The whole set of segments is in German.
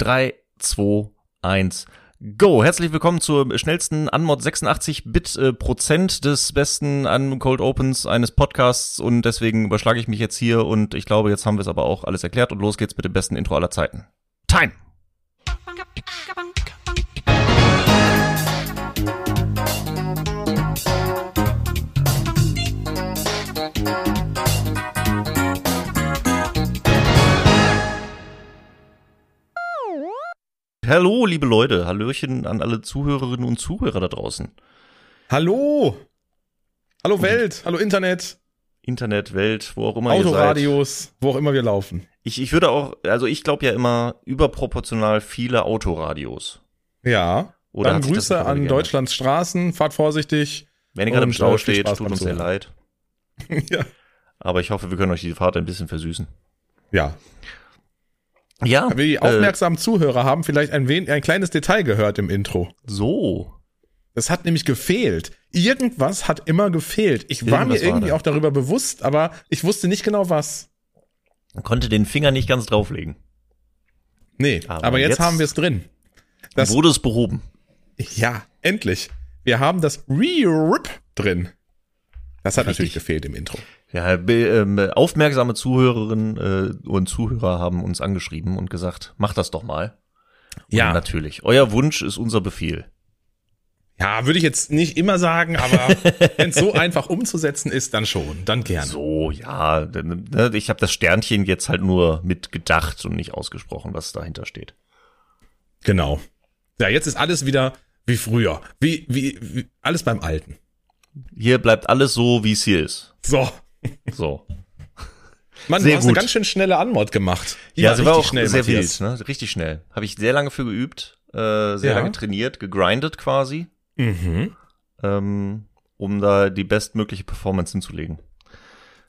3, 2, 1. Go! Herzlich willkommen zur schnellsten Anmod 86-Bit äh, Prozent des besten an Cold Opens eines Podcasts und deswegen überschlage ich mich jetzt hier und ich glaube, jetzt haben wir es aber auch alles erklärt und los geht's mit dem besten Intro aller Zeiten. Time! Hallo, liebe Leute. Hallöchen an alle Zuhörerinnen und Zuhörer da draußen. Hallo! Hallo Welt, hallo Internet, Internet, Welt, wo auch immer Autoradios, wo auch immer wir laufen. Ich, ich würde auch, also ich glaube ja immer überproportional viele Autoradios. Ja. Oder Dann Grüße an geändert? Deutschlands Straßen, fahrt vorsichtig. Wenn ihr gerade im Und, Stau äh, steht, Spaß tut uns sehr leid. ja. Aber ich hoffe, wir können euch die Fahrt ein bisschen versüßen. ja. Ja, Die äh, aufmerksamen Zuhörer haben vielleicht ein, wen ein kleines Detail gehört im Intro. so. Das hat nämlich gefehlt. Irgendwas hat immer gefehlt. Ich war Irgendwas mir irgendwie war auch darüber bewusst, aber ich wusste nicht genau was. Man konnte den Finger nicht ganz drauflegen. Nee, Aber aber, jetzt, jetzt- haben wir es drin. Das- Wurde es behoben. Ja, endlich. Wir haben das Re-Rip drin. Das hat natürlich gefehlt im Intro. Ja, ähm, aufmerksame Zuhörerinnen äh, und Zuhörer haben uns angeschrieben und gesagt, macht das doch mal. Und Ja. natürlich. Euer Wunsch ist unser Befehl. Ja, würde ich jetzt nicht immer sagen, aber wenn es so einfach umzusetzen ist, dann schon, dann gerne. So, ja, ne, ich habe das Sternchen jetzt halt nur mitgedacht und nicht ausgesprochen, was dahinter steht. Genau. Ja, jetzt ist alles wieder wie früher. Wie, wie, wie alles beim Alten. Hier bleibt alles so, wie es hier ist. So. So. Mann, Sehr du hast gut. eine ganz schön schnelle Anmod gemacht. Die Ja, sie war auch richtig sehr Matthias. wild, ne? Richtig schnell. Habe ich sehr lange für geübt, äh, sehr Ja. lange trainiert, gegrindet quasi, Mhm. ähm, um da die bestmögliche Performance hinzulegen.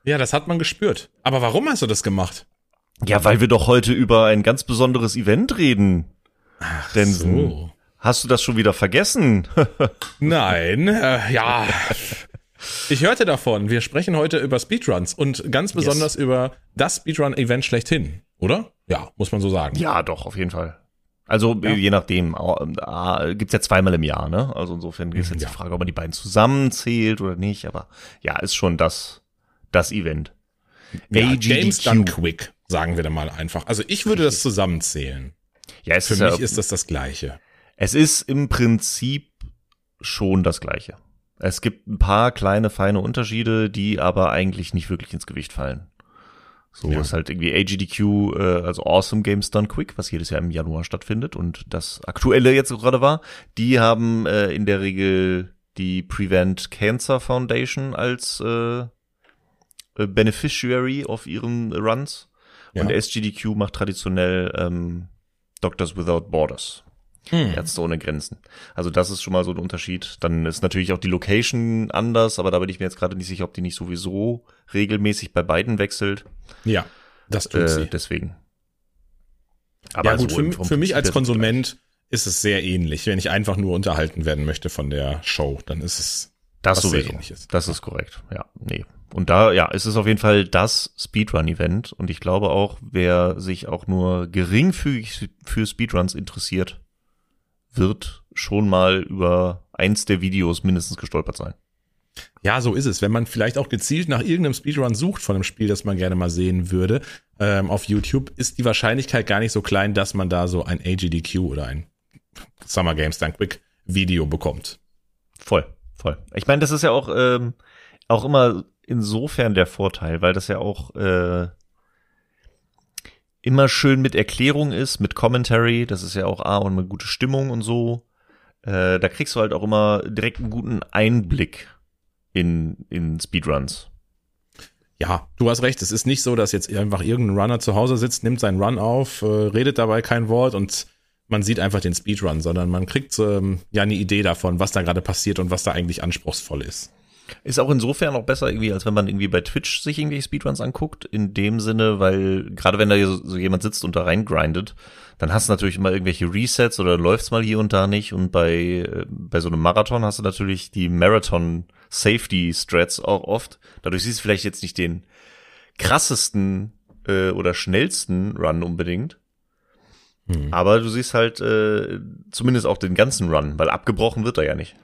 Ja, das hat man gespürt. Aber warum hast du das gemacht? Ja, weil wir doch heute über ein ganz besonderes Event reden. Ach, Densen. Hast du das schon wieder vergessen? Nein, äh, ja. Ich hörte davon. Wir sprechen heute über Speedruns und ganz besonders über das Speedrun-Event schlechthin, oder? Ja, muss man so sagen. ja, doch, auf jeden Fall. Also Ja. je nachdem, äh, gibt's ja zweimal im Jahr, ne? Also insofern ist jetzt Ja. die Frage, ob man die beiden zusammenzählt oder nicht, aber ja, ist schon das, das Event. Ja, AGDQ. Games Done Quick, sagen wir da mal einfach. Also ich würde das zusammenzählen. Ja, es Für ist mich ja, ist das das Gleiche. Es ist im Prinzip schon das Gleiche. Es gibt ein paar kleine, feine Unterschiede, die aber eigentlich nicht wirklich ins Gewicht fallen. So Ja. ist halt irgendwie AGDQ, äh, also Awesome Games Done Quick, was jedes Jahr im Januar stattfindet und das aktuelle jetzt gerade war. Die haben äh, in der Regel die Prevent Cancer Foundation als äh, äh, Beneficiary auf ihren Runs. Ja. Und SGDQ macht traditionell ähm, Doctors Without Borders. Hm. Ärzte ohne Grenzen. Also das ist schon mal so ein Unterschied. Dann ist natürlich auch die Location anders, aber da bin ich mir jetzt gerade nicht sicher, ob die nicht sowieso regelmäßig bei beiden wechselt. Ja, das tut Äh, sie. deswegen. ja gut, so für, für mich als Konsument ist es sehr ähnlich. Wenn ich einfach nur unterhalten werden möchte von der Show, dann ist es Das was sehr ähnliches. Das ist korrekt. Ja, nee. Und da, ja, es ist auf jeden Fall das Speedrun-Event. Und ich glaube auch, wer sich auch nur geringfügig für Speedruns interessiert, wird schon mal über eins der Videos mindestens gestolpert sein. Ja, so ist es. Wenn man vielleicht auch gezielt nach irgendeinem Speedrun sucht von einem Spiel, das man gerne mal sehen würde, ähm, auf YouTube, ist die Wahrscheinlichkeit gar nicht so klein, dass man da so ein AGDQ oder ein Summer Games Done Quick Video bekommt. Voll, voll. Ich meine, das ist ja auch, ähm, auch immer insofern der Vorteil, weil das ja auch äh, immer schön mit Erklärung ist, mit Commentary. Das ist ja auch A und eine gute Stimmung und so. Äh, da kriegst du halt auch immer direkt einen guten Einblick in, in Speedruns. Ja, du hast recht. Es ist nicht so, dass jetzt einfach irgendein Runner zu Hause sitzt, nimmt seinen Run auf, äh, redet dabei kein Wort und man sieht einfach den Speedrun, sondern man kriegt ähm, ja eine Idee davon, was da gerade passiert und was da eigentlich anspruchsvoll ist. Ist auch insofern auch besser irgendwie, als wenn man irgendwie bei Twitch sich irgendwelche Speedruns anguckt. In dem Sinne, weil gerade wenn da so so jemand sitzt und da reingrindet, dann hast du natürlich immer irgendwelche Resets oder läuft's mal hier und da nicht. Und bei, äh, bei so einem Marathon hast du natürlich die Marathon Safety Strats auch oft. Dadurch siehst du vielleicht jetzt nicht den krassesten äh, oder schnellsten Run unbedingt. Hm. Aber du siehst halt äh, zumindest auch den ganzen Run, weil abgebrochen wird er ja nicht.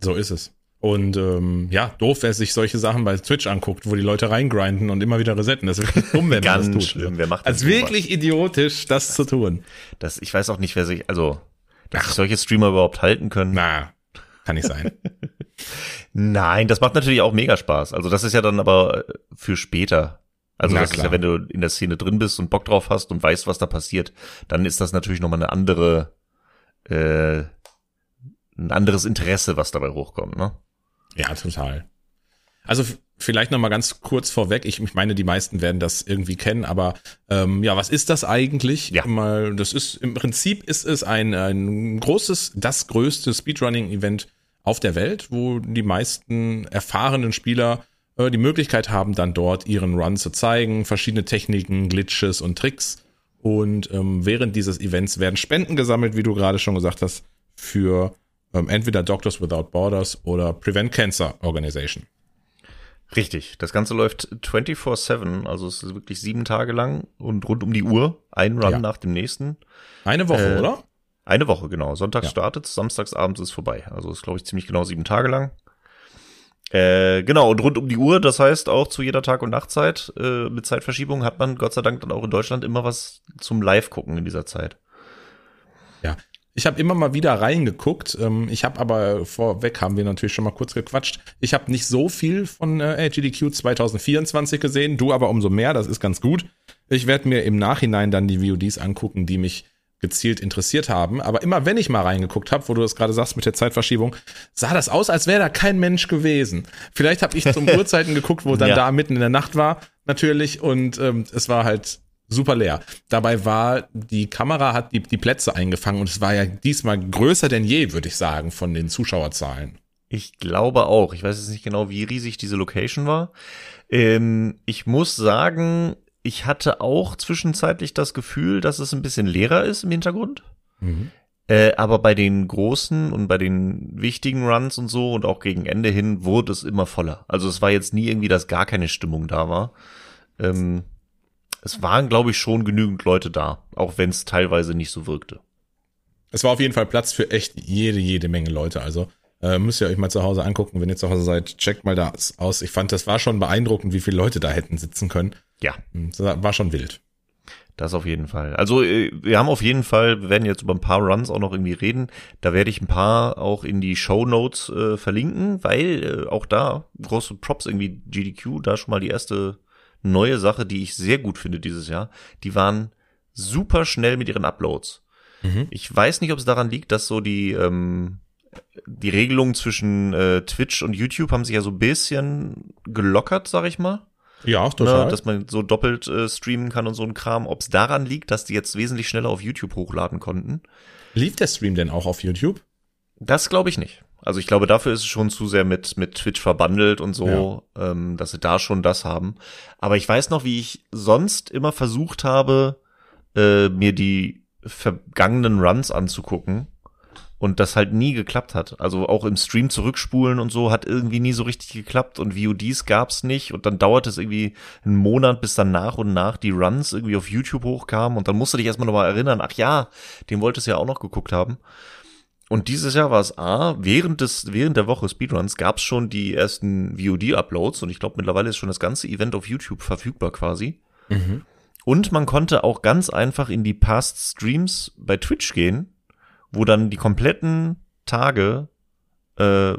So ist es. Und ähm, ja, doof, wer sich solche Sachen bei Twitch anguckt, wo die Leute reingrinden und immer wieder resetten. Das ist wirklich dumm, wenn man das tut. Schlimm. Wer macht das also wirklich idiotisch, das, das, zu tun. Das, ich weiß auch nicht, wer sich, also, dass sich solche Streamer überhaupt halten können. Na, kann nicht sein. Nein, das macht natürlich auch mega Spaß. Also das ist ja dann aber für später. Also Na, das klar. ist ja, wenn du in der Szene drin bist und Bock drauf hast und weißt, was da passiert, dann ist das natürlich nochmal eine andere, äh, ein anderes Interesse, was dabei hochkommt, ne? Ja, total. Also vielleicht noch mal ganz kurz vorweg. Ich, ich meine, die meisten werden das irgendwie kennen, aber ähm, ja, was ist das eigentlich? Ja. Mal, das ist im Prinzip ist es ein, ein großes, das größte Speedrunning-Event auf der Welt, wo die meisten erfahrenen Spieler äh, die Möglichkeit haben, dann dort ihren Run zu zeigen, verschiedene Techniken, Glitches und Tricks. Und ähm, während dieses Events werden Spenden gesammelt, wie du gerade schon gesagt hast, für ähm, entweder Doctors Without Borders oder Prevent Cancer Organization. Richtig, das Ganze läuft 24-7, also es ist wirklich sieben Tage lang und rund um die Uhr, ein Run ja. nach dem nächsten. Eine Woche, äh, oder? Eine Woche, genau. Sonntags ja. startet, samstags abends ist vorbei. Also ist, glaube ich, ziemlich genau sieben Tage lang. Äh, genau, und rund um die Uhr, das heißt auch zu jeder Tag- und Nachtzeit äh, mit Zeitverschiebung hat man Gott sei Dank dann auch in Deutschland immer was zum Live-Gucken in dieser Zeit. Ja, ich habe immer mal wieder reingeguckt. Ähm, ich habe aber vorweg haben wir natürlich schon mal kurz gequatscht. Ich habe nicht so viel von äh, GDQ 2024 gesehen, du aber umso mehr, das ist ganz gut. Ich werde mir im Nachhinein dann die VODs angucken, die mich gezielt interessiert haben. Aber immer wenn ich mal reingeguckt habe, wo du das gerade sagst mit der Zeitverschiebung, sah das aus, als wäre da kein Mensch gewesen. Vielleicht habe ich zum Uhrzeiten geguckt, wo dann ja. da mitten in der Nacht war, natürlich. Und ähm, es war halt super leer. Dabei war, die Kamera hat die, die Plätze eingefangen und es war ja diesmal größer denn je, würde ich sagen, von den Zuschauerzahlen. Ich glaube auch. Ich weiß jetzt nicht genau, wie riesig diese Location war. Ähm, ich muss sagen, ich hatte auch zwischenzeitlich das Gefühl, dass es ein bisschen leerer ist im Hintergrund. Mhm. Äh, aber bei den großen und bei den wichtigen Runs und so und auch gegen Ende hin wurde es immer voller. Also es war jetzt nie irgendwie, dass gar keine Stimmung da war. Ähm, es waren, glaube ich, schon genügend Leute da, auch wenn es teilweise nicht so wirkte. Es war auf jeden Fall Platz für echt jede, jede Menge Leute. Also äh, müsst ihr euch mal zu Hause angucken, wenn ihr zu Hause seid, checkt mal das aus. Ich fand, das war schon beeindruckend, wie viele Leute da hätten sitzen können. Ja. Hm, das war schon wild. Das auf jeden Fall. Also äh, wir haben auf jeden Fall, wir werden jetzt über ein paar Runs auch noch irgendwie reden. Da werde ich ein paar auch in die Show Notes äh, verlinken, weil äh, auch da große Props irgendwie GDQ, da schon mal die erste neue Sache, die ich sehr gut finde dieses Jahr. Die waren super schnell mit ihren Uploads. Mhm. Ich weiß nicht, ob es daran liegt, dass so die ähm, die Regelungen zwischen äh, Twitch und YouTube haben sich ja so ein bisschen gelockert, sag ich mal. Ja, total. Ne, dass man so doppelt äh, streamen kann und so ein Kram. Ob es daran liegt, dass die jetzt wesentlich schneller auf YouTube hochladen konnten. Lief der Stream denn auch auf YouTube? Das glaube ich nicht. Also ich glaube, dafür ist es schon zu sehr mit, mit Twitch verbandelt und so, ja. ähm, dass sie da schon das haben. Aber ich weiß noch, wie ich sonst immer versucht habe, äh, mir die vergangenen Runs anzugucken und das halt nie geklappt hat. Also auch im Stream zurückspulen und so hat irgendwie nie so richtig geklappt und VODs gab's nicht und dann dauert es irgendwie einen Monat, bis dann nach und nach die Runs irgendwie auf YouTube hochkamen und dann musst du dich erstmal nochmal erinnern, ach ja, den wolltest du ja auch noch geguckt haben. Und dieses Jahr war es A, während des, während der Woche Speedruns gab es schon die ersten VOD-Uploads und ich glaube mittlerweile ist schon das ganze Event auf YouTube verfügbar quasi. Mhm. Und man konnte auch ganz einfach in die Past Streams bei Twitch gehen, wo dann die kompletten Tage äh,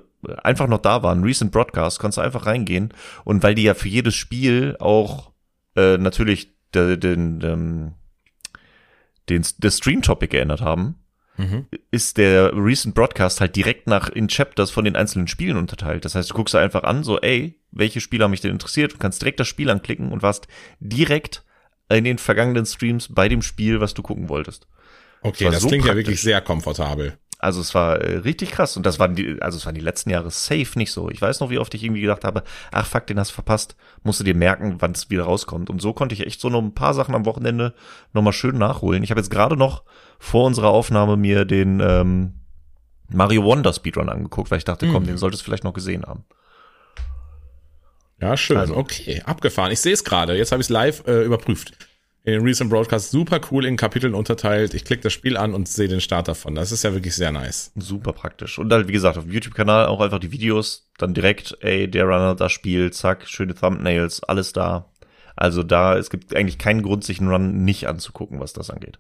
einfach noch da waren, Recent Broadcast, konntest du einfach reingehen. Und weil die ja für jedes Spiel auch äh, natürlich den, den, den, den, das Stream-Topic geändert haben, mhm. ist der Recent Broadcast halt direkt nach in Chapters von den einzelnen Spielen unterteilt. Das heißt, du guckst einfach an, so, ey, welche Spiele haben mich denn interessiert? Du kannst direkt das Spiel anklicken und warst direkt in den vergangenen Streams bei dem Spiel, was du gucken wolltest. Okay, das so klingt praktisch. ja wirklich sehr komfortabel. Also es war äh, richtig krass und das waren die, also es waren die letzten Jahre safe nicht so. Ich weiß noch, wie oft ich irgendwie gedacht habe, ach fuck, den hast du verpasst, musst du dir merken, wann es wieder rauskommt. Und so konnte ich echt so noch ein paar Sachen am Wochenende nochmal schön nachholen. Ich habe jetzt gerade noch vor unserer Aufnahme mir den ähm, Mario Wonder Speedrun angeguckt, weil ich dachte, komm, mhm. den solltest du vielleicht noch gesehen haben. Ja, schön. Also. Okay, abgefahren. Ich sehe es gerade. Jetzt habe ich es live äh, überprüft. In den Recent Broadcast super cool in Kapiteln unterteilt. Ich klicke das Spiel an und sehe den Start davon. Das ist ja wirklich sehr nice. Super praktisch. Und halt, wie gesagt, auf dem YouTube-Kanal auch einfach die Videos, dann direkt, ey, der Runner, das Spiel, zack, schöne Thumbnails, alles da. Also da, es gibt eigentlich keinen Grund, sich einen Run nicht anzugucken, was das angeht.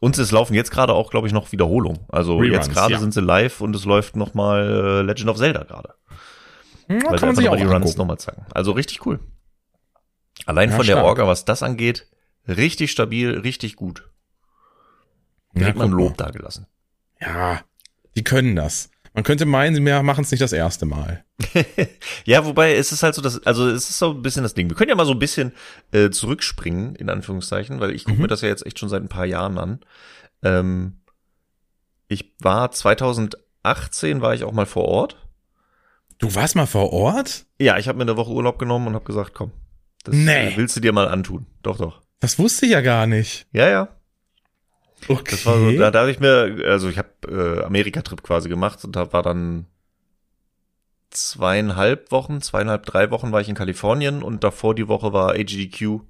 Und es laufen jetzt gerade auch, glaube ich, noch Wiederholungen. Also Reruns, jetzt gerade ja. sind sie live und es läuft noch mal äh, Legend of Zelda gerade. Hm, Weil sie einfach noch mal die Runs nochmal zeigen. Also richtig cool. Allein Ja, von der stark. Orga, was das angeht, richtig stabil, richtig gut. Ja, mal ein guck mal. Lob dagelassen. Ja, die können das. Man könnte meinen, sie machen es nicht das erste Mal. Ja, wobei es ist halt so, dass, also es ist so ein bisschen das Ding. Wir können ja mal so ein bisschen äh, zurückspringen, in Anführungszeichen, weil ich gucke Mhm. mir das ja jetzt echt schon seit ein paar Jahren an. Ähm, ich war 2018 war ich auch mal vor Ort. Du warst mal vor Ort? Ja, ich habe mir eine Woche Urlaub genommen und habe gesagt, komm, das Nee. äh, willst du dir mal antun. Doch, doch. Das wusste ich ja gar nicht. Ja, ja. Okay. Das war so, da, da habe ich mir, also ich habe äh, Amerika-Trip quasi gemacht und da war dann zweieinhalb Wochen, zweieinhalb, drei Wochen war ich in Kalifornien und davor die Woche war AGDQ,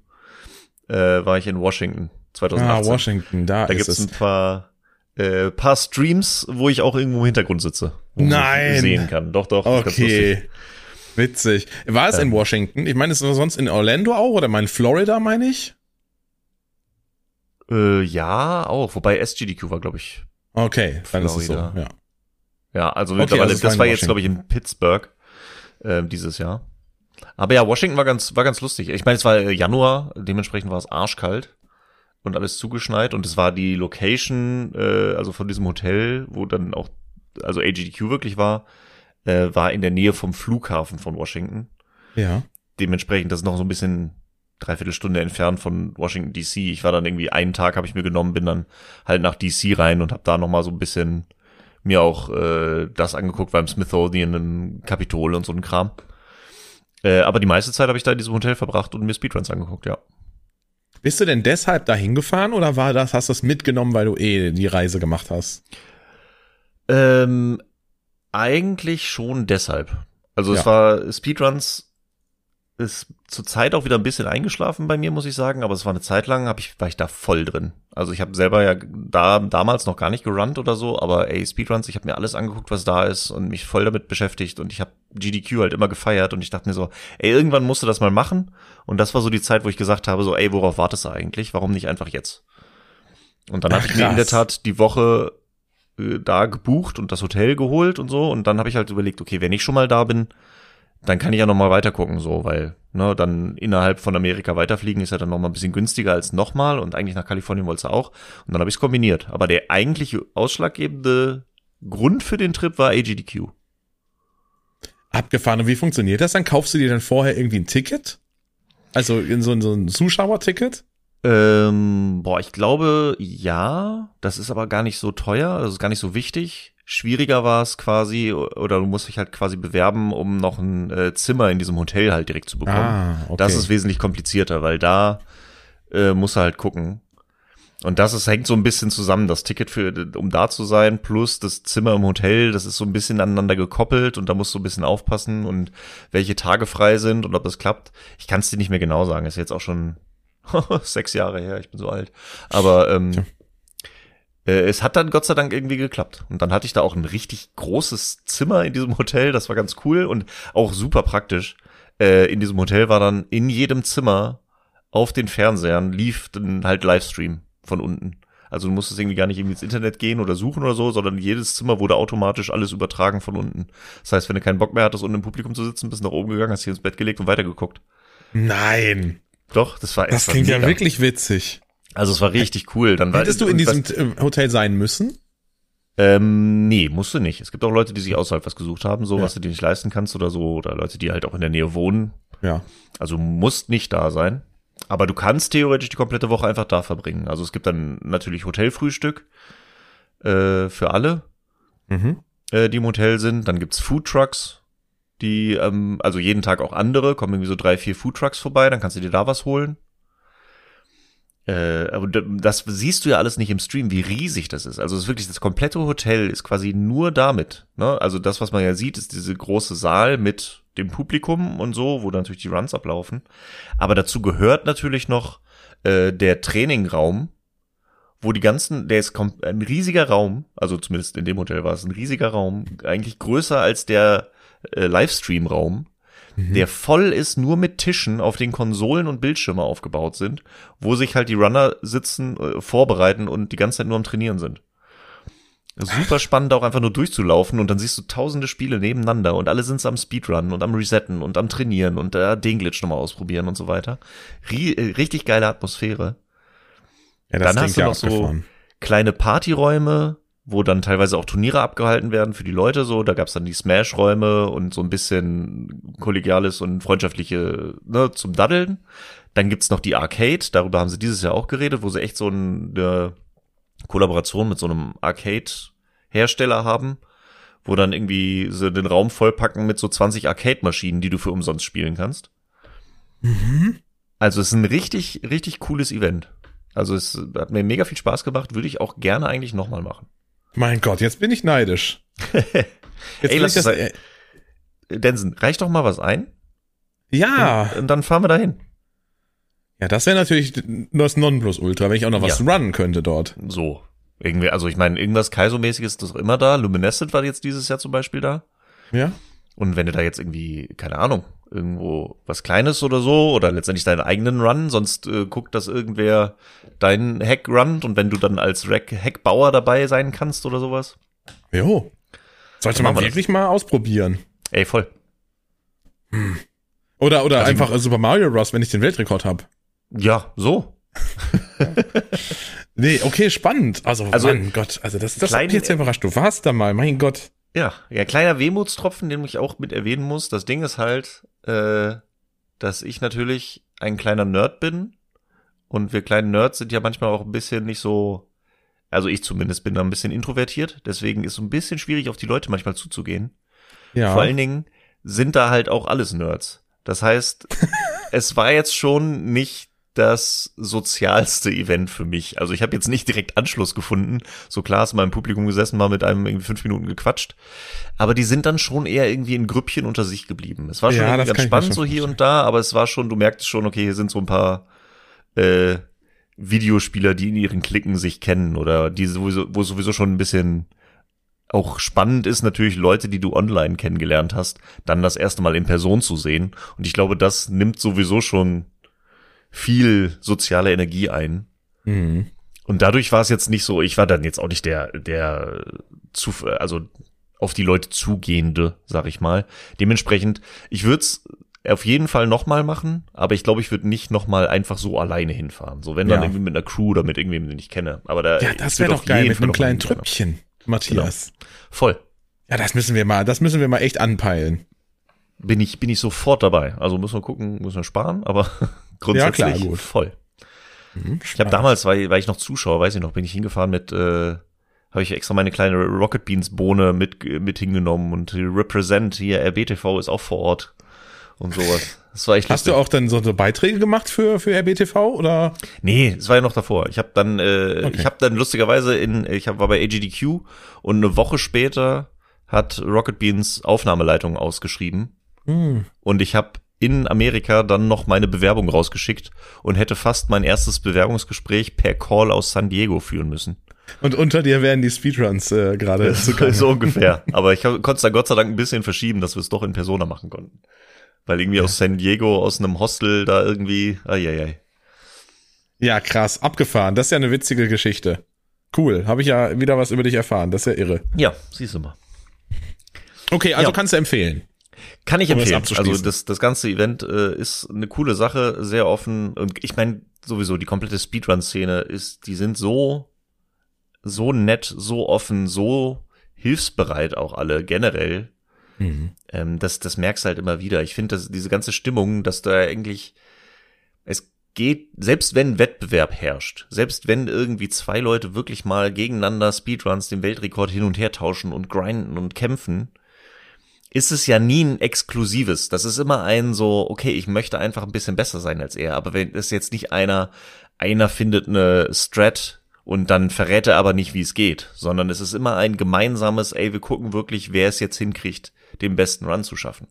äh, war ich in Washington ah, 2018. Washington, da, da ist gibt's es. ein paar, äh, paar Streams, wo ich auch irgendwo im Hintergrund sitze. Wo man Nein. mich sehen kann. Doch, doch. Okay. Witzig. War es in Washington? Ich meine, ist es sonst in Orlando auch oder mein Florida, meine ich? Äh, ja, auch. Wobei SGDQ war, glaube ich, Okay, dann ist es so. Florida. Ja. Ja, also Okay, mittlerweile, also war das war jetzt, glaube ich, in Pittsburgh ähm, dieses Jahr. Aber ja, Washington war ganz, war ganz lustig. Ich meine, es war äh, Januar, dementsprechend war es arschkalt und alles zugeschneit und es war die Location, äh, also von diesem Hotel, wo dann auch, also AGDQ wirklich war, äh, war in der Nähe vom Flughafen von Washington. ja. Dementsprechend, das ist noch so ein bisschen dreiviertel Stunde entfernt von Washington DC. Ich war dann irgendwie einen Tag, habe ich mir genommen, bin dann halt nach DC rein und habe da noch mal so ein bisschen mir auch äh, das angeguckt beim Smithsonian im Kapitol und so ein Kram. Äh, aber die meiste Zeit habe ich da in diesem Hotel verbracht und mir Speedruns angeguckt, ja. Bist du denn deshalb dahin gefahren oder war das, hast du es mitgenommen, weil du eh die Reise gemacht hast? Ähm, eigentlich schon deshalb. Also es Ja. war Speedruns ist zur Zeit auch wieder ein bisschen eingeschlafen bei mir, muss ich sagen, aber es war eine Zeit lang, hab ich, war ich da voll drin. Also ich habe selber ja da damals noch gar nicht gerannt oder so, aber ey, Speedruns, ich habe mir alles angeguckt, was da ist und mich voll damit beschäftigt und ich habe GDQ halt immer gefeiert und ich dachte mir so, ey, irgendwann musst du das mal machen und das war so die Zeit, wo ich gesagt habe, so, ey, worauf wartest du eigentlich? Warum nicht einfach jetzt? Und dann habe ich mir in der. Tat die Woche äh, da gebucht und das Hotel geholt und so und dann habe ich halt überlegt, okay, wenn ich schon mal da bin, dann kann ich ja noch mal so, weil ne, dann innerhalb von Amerika weiterfliegen ist ja dann noch ein bisschen günstiger als nochmal und eigentlich nach Kalifornien wollte es auch und dann habe ich es kombiniert. Aber der eigentliche ausschlaggebende Grund für den Trip war AGDQ. Abgefahren. Und wie funktioniert das? Dann kaufst du dir dann vorher irgendwie ein Ticket? Also in so, so ein Zuschauerticket? Ähm, boah, ich glaube, ja, das ist aber gar nicht so teuer, das ist gar nicht so wichtig. Schwieriger war es quasi, oder du musst dich halt quasi bewerben, um noch ein äh, Zimmer in diesem Hotel halt direkt zu bekommen. Ah, okay. Das ist wesentlich komplizierter, weil da äh, musst du halt gucken. Und das ist, hängt so ein bisschen zusammen, das Ticket für, um da zu sein, plus das Zimmer im Hotel, das ist so ein bisschen aneinander gekoppelt und da musst du ein bisschen aufpassen und welche Tage frei sind und ob das klappt. Ich kann es dir nicht mehr genau sagen, ist jetzt auch schon sechs Jahre her, ich bin so alt. Aber ähm, Tja. äh, es hat dann Gott sei Dank irgendwie geklappt. Und dann hatte ich da auch ein richtig großes Zimmer in diesem Hotel, das war ganz cool und auch super praktisch. Äh, in diesem Hotel war dann in jedem Zimmer auf den Fernsehern lief dann halt Livestream von unten. Also du musstest irgendwie gar nicht irgendwie ins Internet gehen oder suchen oder so, sondern jedes Zimmer wurde automatisch alles übertragen von unten. Das heißt, wenn du keinen Bock mehr hattest, unten im Publikum zu sitzen, bist du nach oben gegangen, hast dich ins Bett gelegt und weitergeguckt. Nein. Doch, das war Das war klingt ja mega. wirklich witzig. Also es war richtig cool. Dann war, Hättest du in diesem äh, Hotel sein müssen? Ähm, nee, musst du nicht. Es gibt auch Leute, die sich außerhalb was gesucht haben, so Ja. was du dir nicht leisten kannst oder so, oder Leute, die halt auch in der Nähe wohnen. Ja. Also musst nicht da sein. Aber du kannst theoretisch die komplette Woche einfach da verbringen. Also es gibt dann natürlich Hotelfrühstück äh, für alle, Mhm. äh, die im Hotel sind. Dann gibt's Foodtrucks, die, ähm, also jeden Tag auch andere, kommen irgendwie so drei, vier Foodtrucks vorbei, dann kannst du dir da was holen. Äh, aber das siehst du ja alles nicht im Stream, wie riesig das ist. Also es ist wirklich, das komplette Hotel ist quasi nur damit. Ne? Also das, was man ja sieht, ist diese große Saal mit dem Publikum und so, wo dann natürlich die Runs ablaufen. Aber dazu gehört natürlich noch äh, der Trainingraum, wo die ganzen, der ist ein riesiger Raum, also zumindest in dem Hotel war es ein riesiger Raum, eigentlich größer als der äh, Livestream-Raum, mhm. der voll ist nur mit Tischen, auf den Konsolen und Bildschirme aufgebaut sind, wo sich halt die Runner sitzen, äh, vorbereiten und die ganze Zeit nur am Trainieren sind. Super spannend auch einfach nur durchzulaufen und dann siehst du tausende Spiele nebeneinander und alle sind am Speedrun und am Resetten und am Trainieren und äh, den Glitch nochmal ausprobieren und so weiter. Rie äh, richtig geile Atmosphäre. Ja, das dann hast du noch so kleine Partyräume, wo dann teilweise auch Turniere abgehalten werden für die Leute so. Da gab's dann die Smash-Räume und so ein bisschen kollegiales und freundschaftliche ne, zum Daddeln. Dann gibt's noch die Arcade, darüber haben sie dieses Jahr auch geredet, wo sie echt so eine Kollaboration mit so einem Arcade-Hersteller haben, wo dann irgendwie sie den Raum vollpacken mit so 20 Arcade-Maschinen, die du für umsonst spielen kannst. Mhm. Also es ist ein richtig, richtig cooles Event. Also es hat mir mega viel Spaß gemacht, würde ich auch gerne eigentlich nochmal machen. Mein Gott, jetzt bin ich neidisch. Jetzt Ey, lass das, äh, Densen, reicht doch mal was ein. Ja. Und, und dann fahren wir dahin. Ja, das wäre natürlich das Nonplusultra, wenn ich auch noch was ja. runnen könnte dort. So. Irgendwie, also ich meine, irgendwas Kaiso-mäßiges ist doch immer da. Luminescent war jetzt dieses Jahr zum Beispiel da. Ja. Und wenn du da jetzt irgendwie, keine Ahnung, irgendwo was Kleines oder so oder letztendlich deinen eigenen Run, sonst äh, guckt, dass irgendwer deinen Hack runnt und wenn du dann als Hackbauer dabei sein kannst oder sowas. Jo. Sollte man wirklich das. mal ausprobieren. Ey, voll. Hm. Oder, oder also einfach Super Mario Bros., wenn ich den Weltrekord habe. Ja, so. nee, okay, spannend. Also, also mein Gott, also das, das hat mich jetzt überrascht. Du warst da mal, mein Gott. Ja, ja, kleiner Wehmutstropfen, den ich auch mit erwähnen muss. Das Ding ist halt, äh, dass ich natürlich ein kleiner Nerd bin. Und wir kleinen Nerds sind ja manchmal auch ein bisschen nicht so, also ich zumindest bin da ein bisschen introvertiert. Deswegen ist es ein bisschen schwierig, auf die Leute manchmal zuzugehen. Ja. Vor allen Dingen sind da halt auch alles Nerds. Das heißt, es war jetzt schon nicht das sozialste Event für mich. Also ich habe jetzt nicht direkt Anschluss gefunden. So klar ist mal im Publikum gesessen, mal mit einem irgendwie fünf Minuten gequatscht. Aber die sind dann schon eher irgendwie in Grüppchen unter sich geblieben. Es war schon ja, ganz spannend so hier und da, aber es war schon, du merkst schon, okay, hier sind so ein paar äh, Videospieler, die in ihren Klicken sich kennen oder die sowieso, wo sowieso schon ein bisschen auch spannend ist natürlich Leute, die du online kennengelernt hast, dann das erste Mal in Person zu sehen. Und ich glaube, das nimmt sowieso schon viel soziale Energie ein. Mhm. Und dadurch war es jetzt nicht so, ich war dann jetzt auch nicht der, der zu, also auf die Leute zugehende, sag ich mal. Dementsprechend, ich würde es auf jeden Fall nochmal machen, aber ich glaube, ich würde nicht nochmal einfach so alleine hinfahren. So, wenn dann irgendwie mit einer Crew oder mit irgendwem, den ich kenne. Aber da, ja, das wäre doch geil mit einem kleinen Trüppchen, Matthias. Genau. Voll. Ja, das müssen wir mal, das müssen wir mal echt anpeilen. Bin ich, bin ich sofort dabei. Also müssen wir gucken, müssen wir sparen, aber grundsätzlich ja, klar, voll. Mhm, ich habe damals, weil, weil ich noch Zuschauer, weiß ich noch, bin ich hingefahren mit, äh, habe ich extra meine kleine Rocket Beans Bohne mit, mit hingenommen und Represent hier, RBTV ist auch vor Ort und sowas. Das war echt Hast lustig. du auch dann so, Beiträge gemacht für, für RBTV oder? Nee, es war ja noch davor. Ich habe dann, äh, okay. ich habe dann lustigerweise in, ich hab, war bei AGDQ und eine Woche später hat Rocket Beans Aufnahmeleitung ausgeschrieben. Hm. Und ich habe in Amerika dann noch meine Bewerbung rausgeschickt und hätte fast mein erstes Bewerbungsgespräch per Call aus San Diego führen müssen. Und unter dir werden die Speedruns äh, gerade so, so ungefähr. Aber ich konnte es dann Gott sei Dank ein bisschen verschieben, dass wir es doch in Persona machen konnten. Weil irgendwie ja. aus San Diego, aus einem Hostel da irgendwie, ai. Ja, krass, abgefahren. Das ist ja eine witzige Geschichte. Cool, habe ich ja wieder was über dich erfahren. Das ist ja irre. Ja, siehst du mal. Okay, also ja. kannst du empfehlen. Kann ich empfehlen. Also das, das ganze Event äh, ist eine coole Sache, sehr offen. Und ich meine, sowieso, die komplette Speedrun-Szene ist, die sind so, so nett, so offen, so hilfsbereit auch alle generell. Mhm. Ähm, das, das merkst du halt immer wieder. Ich finde, dass diese ganze Stimmung, dass da eigentlich, es geht, selbst wenn Wettbewerb herrscht, selbst wenn irgendwie zwei Leute wirklich mal gegeneinander Speedruns den Weltrekord hin und her tauschen und grinden und kämpfen, ist es ja nie ein exklusives. Das ist immer ein so, okay, ich möchte einfach ein bisschen besser sein als er. Aber wenn es jetzt nicht einer, einer findet eine Strat und dann verrät er aber nicht, wie es geht, sondern es ist immer ein gemeinsames, ey, wir gucken wirklich, wer es jetzt hinkriegt, den besten Run zu schaffen.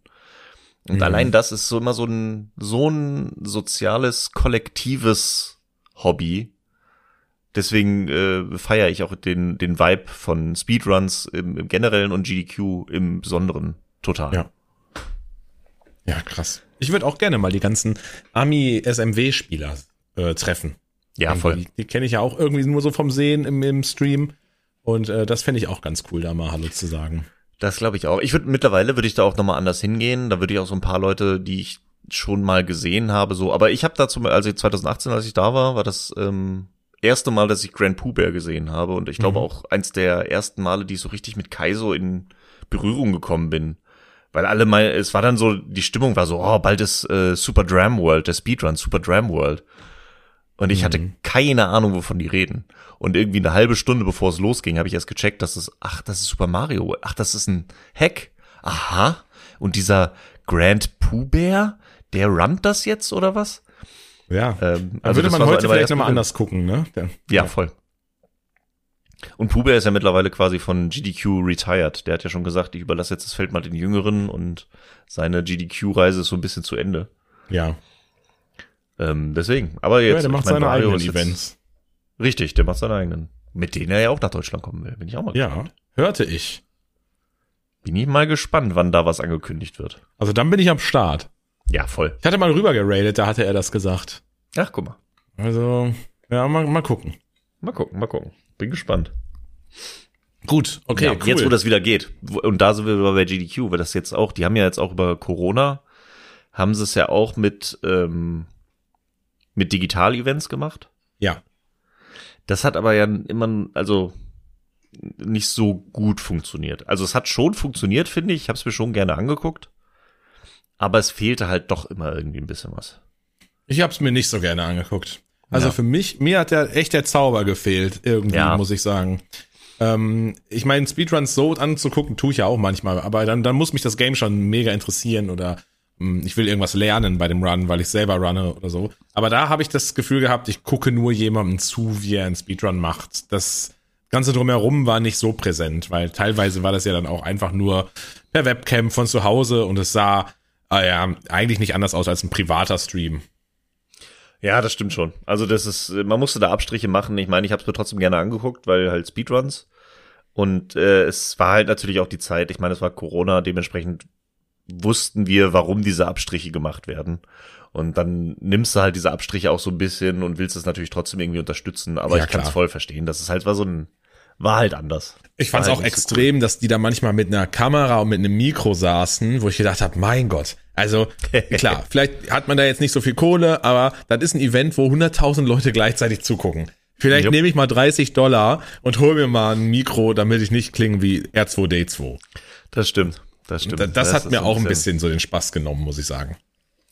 Und mhm. allein das ist so immer so ein, so ein soziales, kollektives Hobby. Deswegen äh, feiere ich auch den, den Vibe von Speedruns im, im Generellen und GDQ im Besonderen total. Ja. Ja, krass. Ich würde auch gerne mal die ganzen Ami-SMW-Spieler äh, treffen. Ja, voll. Die, die kenne ich ja auch irgendwie nur so vom Sehen im, im Stream. Und äh, das fände ich auch ganz cool, da mal Hallo zu sagen. Das glaube ich auch. Ich würde mittlerweile würde ich da auch nochmal anders hingehen. Da würde ich auch so ein paar Leute, die ich schon mal gesehen habe, so. Aber ich habe dazu, also 2018, als ich da war, war das ähm, erste Mal, dass ich Grand Pooh Bear gesehen habe und ich glaube Mhm. auch eins der ersten Male, die ich so richtig mit Kaizo in Berührung gekommen bin. Weil alle mal, es war dann so, die Stimmung war so, oh, bald ist äh, Super Dram World, der Speedrun, Super Dram World. Und ich hatte keine Ahnung, wovon die reden. Und irgendwie eine halbe Stunde bevor es losging, habe ich erst gecheckt, dass es, ach, das ist Super Mario, World. ach, das ist ein Hack. Aha. Und dieser Grand Pooh Bear, der runnt das jetzt oder was? Ja. Ähm, also würde man so heute vielleicht nochmal anders gucken, ne? Der, Ja, voll. Und Bear ist ja mittlerweile quasi von GDQ retired. Der hat ja schon gesagt, ich überlasse jetzt das Feld mal den Jüngeren und seine GDQ-Reise ist so ein bisschen zu Ende. ja. Ähm, deswegen. Aber jetzt, ja, der macht ich mein, seine Mario eigenen jetzt- Events. Richtig, der macht seine eigenen. Mit denen er ja auch nach Deutschland kommen will. Bin ich auch mal Ja, gespannt. hörte ich. Bin ich mal gespannt, wann da was angekündigt wird. Also dann bin ich am Start. Ja, voll. Ich hatte mal rüber geradet, da hatte er das gesagt. Ach, guck mal. Also, ja, mal, mal gucken. Mal gucken, mal gucken. Bin gespannt. Gut, okay, ja, cool. Jetzt, wo das wieder geht. Und da sind wir bei GDQ, weil das jetzt auch, die haben ja jetzt auch über Corona, haben sie es ja auch mit, ähm, mit Digital-Events gemacht. ja, Das hat aber ja immer, also nicht so gut funktioniert. Also es hat schon funktioniert, finde ich. Ich habe es mir schon gerne angeguckt. Aber es fehlte halt doch immer irgendwie ein bisschen was. ich hab's mir nicht so gerne angeguckt. Also Ja. für mich, mir hat ja echt der Zauber gefehlt, irgendwie, Ja. muss ich sagen. Ähm, ich meine, Speedruns so anzugucken, tue ich ja auch manchmal, aber dann, dann muss mich das Game schon mega interessieren oder mh, ich will irgendwas lernen bei dem Run, weil ich selber runne oder so. Aber da habe ich das Gefühl gehabt, ich gucke nur jemandem zu, wie er einen Speedrun macht. Das Ganze drumherum war nicht so präsent, weil teilweise war das ja dann auch einfach nur per Webcam von zu Hause und es sah ah ja, eigentlich nicht anders aus als ein privater Stream. Ja, das stimmt schon. Also das ist, man musste da Abstriche machen. Ich meine, ich habe es mir trotzdem gerne angeguckt, weil halt Speedruns. Und äh, es war halt natürlich auch die Zeit. Ich meine, es war Corona, dementsprechend wussten wir, warum diese Abstriche gemacht werden. Und dann nimmst du halt diese Abstriche auch so ein bisschen und willst es natürlich trotzdem irgendwie unterstützen. Aber Ja, ich kann es voll verstehen. Das ist halt war so ein, war halt anders. Ich fand es War auch halt nicht so extrem, dass die da manchmal mit einer Kamera und mit einem Mikro saßen, wo ich gedacht habe, mein Gott. Also klar, vielleicht hat man da jetzt nicht so viel Kohle, aber das ist ein Event, wo 100.000 Leute gleichzeitig zugucken. Vielleicht Jupp. nehme ich mal 30 Dollar und hol mir mal ein Mikro, damit ich nicht klinge wie R2D2. Das stimmt. Das stimmt. Das, das hat ist mir auch ein bisschen so den Spaß genommen, muss ich sagen.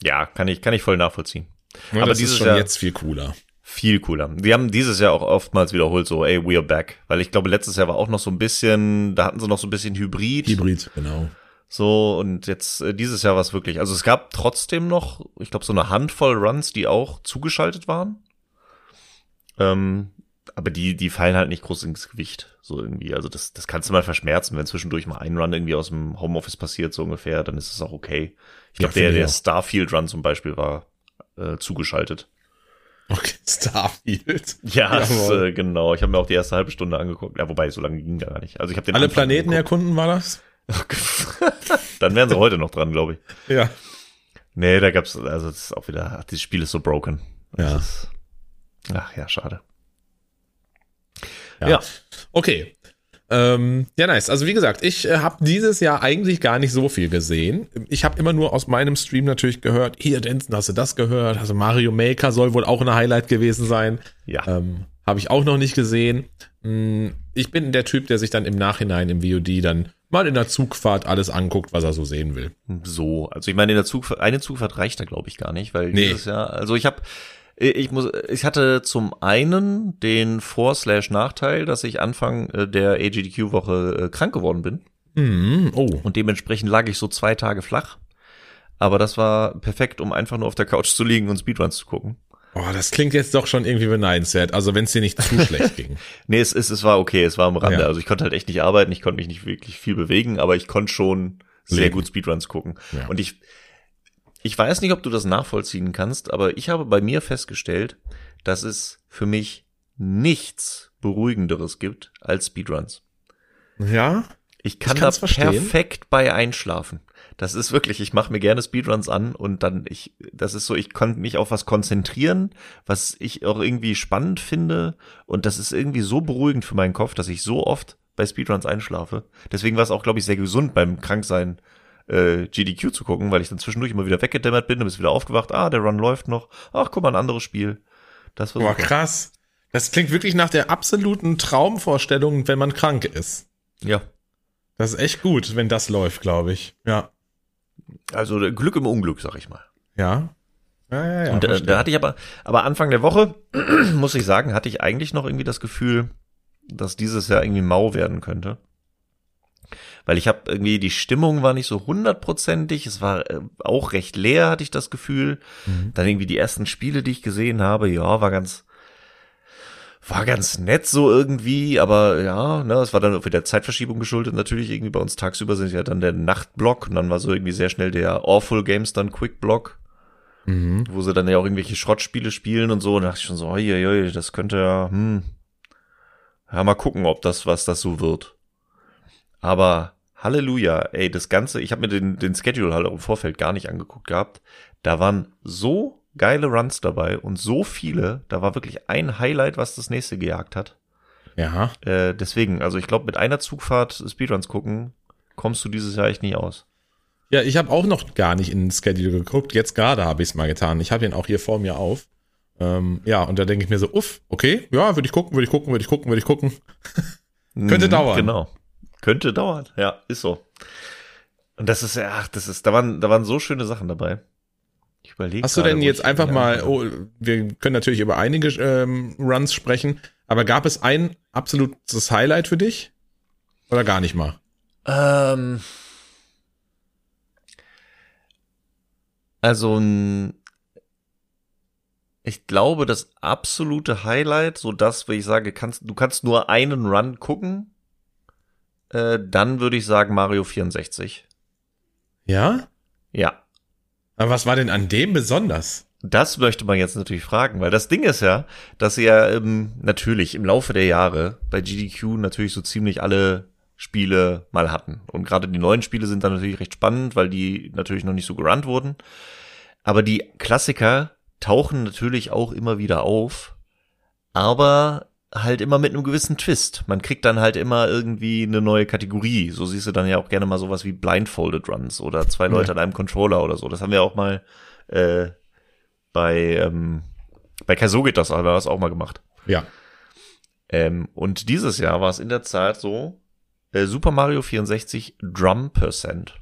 Ja, kann ich, kann ich voll nachvollziehen. Ja, Aber das dieses ist schon Jahr- jetzt viel cooler. Viel cooler. Die haben dieses Jahr auch oftmals wiederholt so, ey, we are back. Weil ich glaube, letztes Jahr war auch noch so ein bisschen, da hatten sie noch so ein bisschen Hybrid. Hybrid, genau. So, und jetzt, äh, dieses Jahr war es wirklich. Also es gab trotzdem noch, ich glaube, so eine Handvoll Runs, die auch zugeschaltet waren. Ähm, aber die, die fallen halt nicht groß ins Gewicht. So irgendwie. Also das, das kannst du mal verschmerzen, wenn zwischendurch mal ein Run irgendwie aus dem Homeoffice passiert, so ungefähr, dann ist es auch okay. Ich Ja, glaube, der, ich der auch. Starfield Run zum Beispiel war äh, zugeschaltet. Okay, Starfield. Ja, das, äh, genau. Ich habe mir auch die erste halbe Stunde angeguckt. Ja, wobei, so lange ging gar nicht. Also ich habe den Alle Anfang Planeten angeguckt. erkunden war das? Dann wären sie heute noch dran, glaube ich. Ja. Nee, da gab's, also das ist auch wieder, ach, dieses Spiel ist so broken. Das Ja. Ist, ach ja, schade. Ja. Ja. Okay. Ähm, ja, nice. Also wie gesagt, ich äh, habe dieses Jahr eigentlich gar nicht so viel gesehen. Ich habe immer nur aus meinem Stream natürlich gehört, hier, Denson, hast du das gehört? Also Mario Maker soll wohl auch ein Highlight gewesen sein. Ja. Ähm, habe ich auch noch nicht gesehen. Hm, Ich bin der Typ, der sich dann im Nachhinein im VOD dann mal in der Zugfahrt alles anguckt, was er so sehen will. So, also ich meine, in der Zugfahrt, eine Zugfahrt reicht da, glaube ich, gar nicht, weil Nee. dieses Jahr, also ich habe, ich muss, ich hatte zum einen den Vor-Slash-Nachteil, dass ich Anfang äh, der AGDQ-Woche äh, krank geworden bin. Hm, oh, Und dementsprechend lag ich so zwei Tage flach. Aber das war perfekt, um einfach nur auf der Couch zu liegen und Speedruns zu gucken. Oh, das klingt jetzt doch schon irgendwie beneidenswert. Also wenn es dir nicht zu schlecht ging. Nee, es, es, es war okay, es war am Rande. Ja. Also ich konnte halt echt nicht arbeiten, ich konnte mich nicht wirklich viel bewegen, aber ich konnte schon sehr Leben. gut Speedruns gucken. Ja. Und ich, Ich weiß nicht, ob du das nachvollziehen kannst, aber ich habe bei mir festgestellt, dass es für mich nichts beruhigenderes gibt als Speedruns. Ja. Ich kann Ich da perfekt bei einschlafen. Das ist wirklich, ich mache mir gerne Speedruns an und dann ich, das ist so, ich kann mich auf was konzentrieren, was ich auch irgendwie spannend finde und das ist irgendwie so beruhigend für meinen Kopf, dass ich so oft bei Speedruns einschlafe. Deswegen war es auch, glaube ich, sehr gesund beim Kranksein äh, GDQ zu gucken, weil ich dann zwischendurch immer wieder weggedämmert bin und bist wieder aufgewacht. Ah, der Run läuft noch. Ach, guck mal, ein anderes Spiel. Das war Boah, super. krass. Das klingt wirklich nach der absoluten Traumvorstellung, wenn man krank ist. Ja. Das ist echt gut, wenn das läuft, glaube ich. Ja. Also äh, Glück im Unglück, sag ich mal. Ja. Ja, ja, ja. und äh, da hatte ich aber, aber Anfang der Woche, muss ich sagen, hatte ich eigentlich noch irgendwie das Gefühl, dass dieses Jahr irgendwie mau werden könnte. Weil ich habe irgendwie, die Stimmung war nicht so hundertprozentig, es war äh, auch recht leer, hatte ich das Gefühl. Mhm. Dann irgendwie die ersten Spiele, die ich gesehen habe, ja, war ganz, war ganz nett so irgendwie, aber ja, ne, es war dann wieder Zeitverschiebung geschuldet natürlich irgendwie bei uns tagsüber sind ja dann der Nachtblock und dann war so irgendwie sehr schnell der Awful Games dann Quick Block Mhm. wo sie dann ja auch irgendwelche Schrottspiele spielen und so. Und da dachte ich schon so, oi, oi, oi, das könnte ja, hm, ja, mal gucken, ob das, was das so wird. Aber Halleluja, ey, das Ganze, ich habe mir den, den Schedule halt auch im Vorfeld gar nicht angeguckt gehabt. Da waren so geile Runs dabei und so viele, da war wirklich ein Highlight, was das nächste gejagt hat. Ja. Äh, deswegen, also ich glaube, mit einer Zugfahrt Speedruns gucken, kommst du dieses Jahr echt nicht aus. Ja, ich habe auch noch gar nicht in den Schedule geguckt. Jetzt gerade habe ich es mal getan. Ich habe ihn auch hier vor mir auf. Ähm, ja, und da denke ich mir so, uff, okay, ja, würde ich gucken, würde ich gucken, würde ich gucken, würde ich gucken. Könnte Mhm, dauern. Genau. Könnte dauern. Ja, ist so. Und das ist ja, ach, das ist, da waren, da waren so schöne Sachen dabei. Ich überlege. Hast du denn jetzt einfach mal, oh, wir können natürlich über einige ähm, Runs sprechen, aber gab es ein absolutes Highlight für dich? Oder gar nicht mal? Ähm, also ein, ich glaube, das absolute Highlight, so das, wo ich sage, kannst, du kannst nur einen Run gucken, äh, dann würde ich sagen Mario 64. Ja? Ja. Aber was war denn an dem besonders? Das möchte man jetzt natürlich fragen, weil das Ding ist ja, dass sie ja ähm, natürlich im Laufe der Jahre bei GDQ natürlich so ziemlich alle Spiele mal hatten. Und gerade die neuen Spiele sind dann natürlich recht spannend, weil die natürlich noch nicht so gerannt wurden. Aber die Klassiker tauchen natürlich auch immer wieder auf, aber halt immer mit einem gewissen Twist. Man kriegt dann halt immer irgendwie eine neue Kategorie. So siehst du dann ja auch gerne mal sowas wie Blindfolded Runs oder zwei Leute Ja. an einem Controller oder so. Das haben wir auch mal äh, bei ähm, bei Kaizo geht das, aber das auch mal gemacht. Ja. Ähm, und dieses Jahr war es in der Zeit so äh, Super Mario 64 Drum Percent.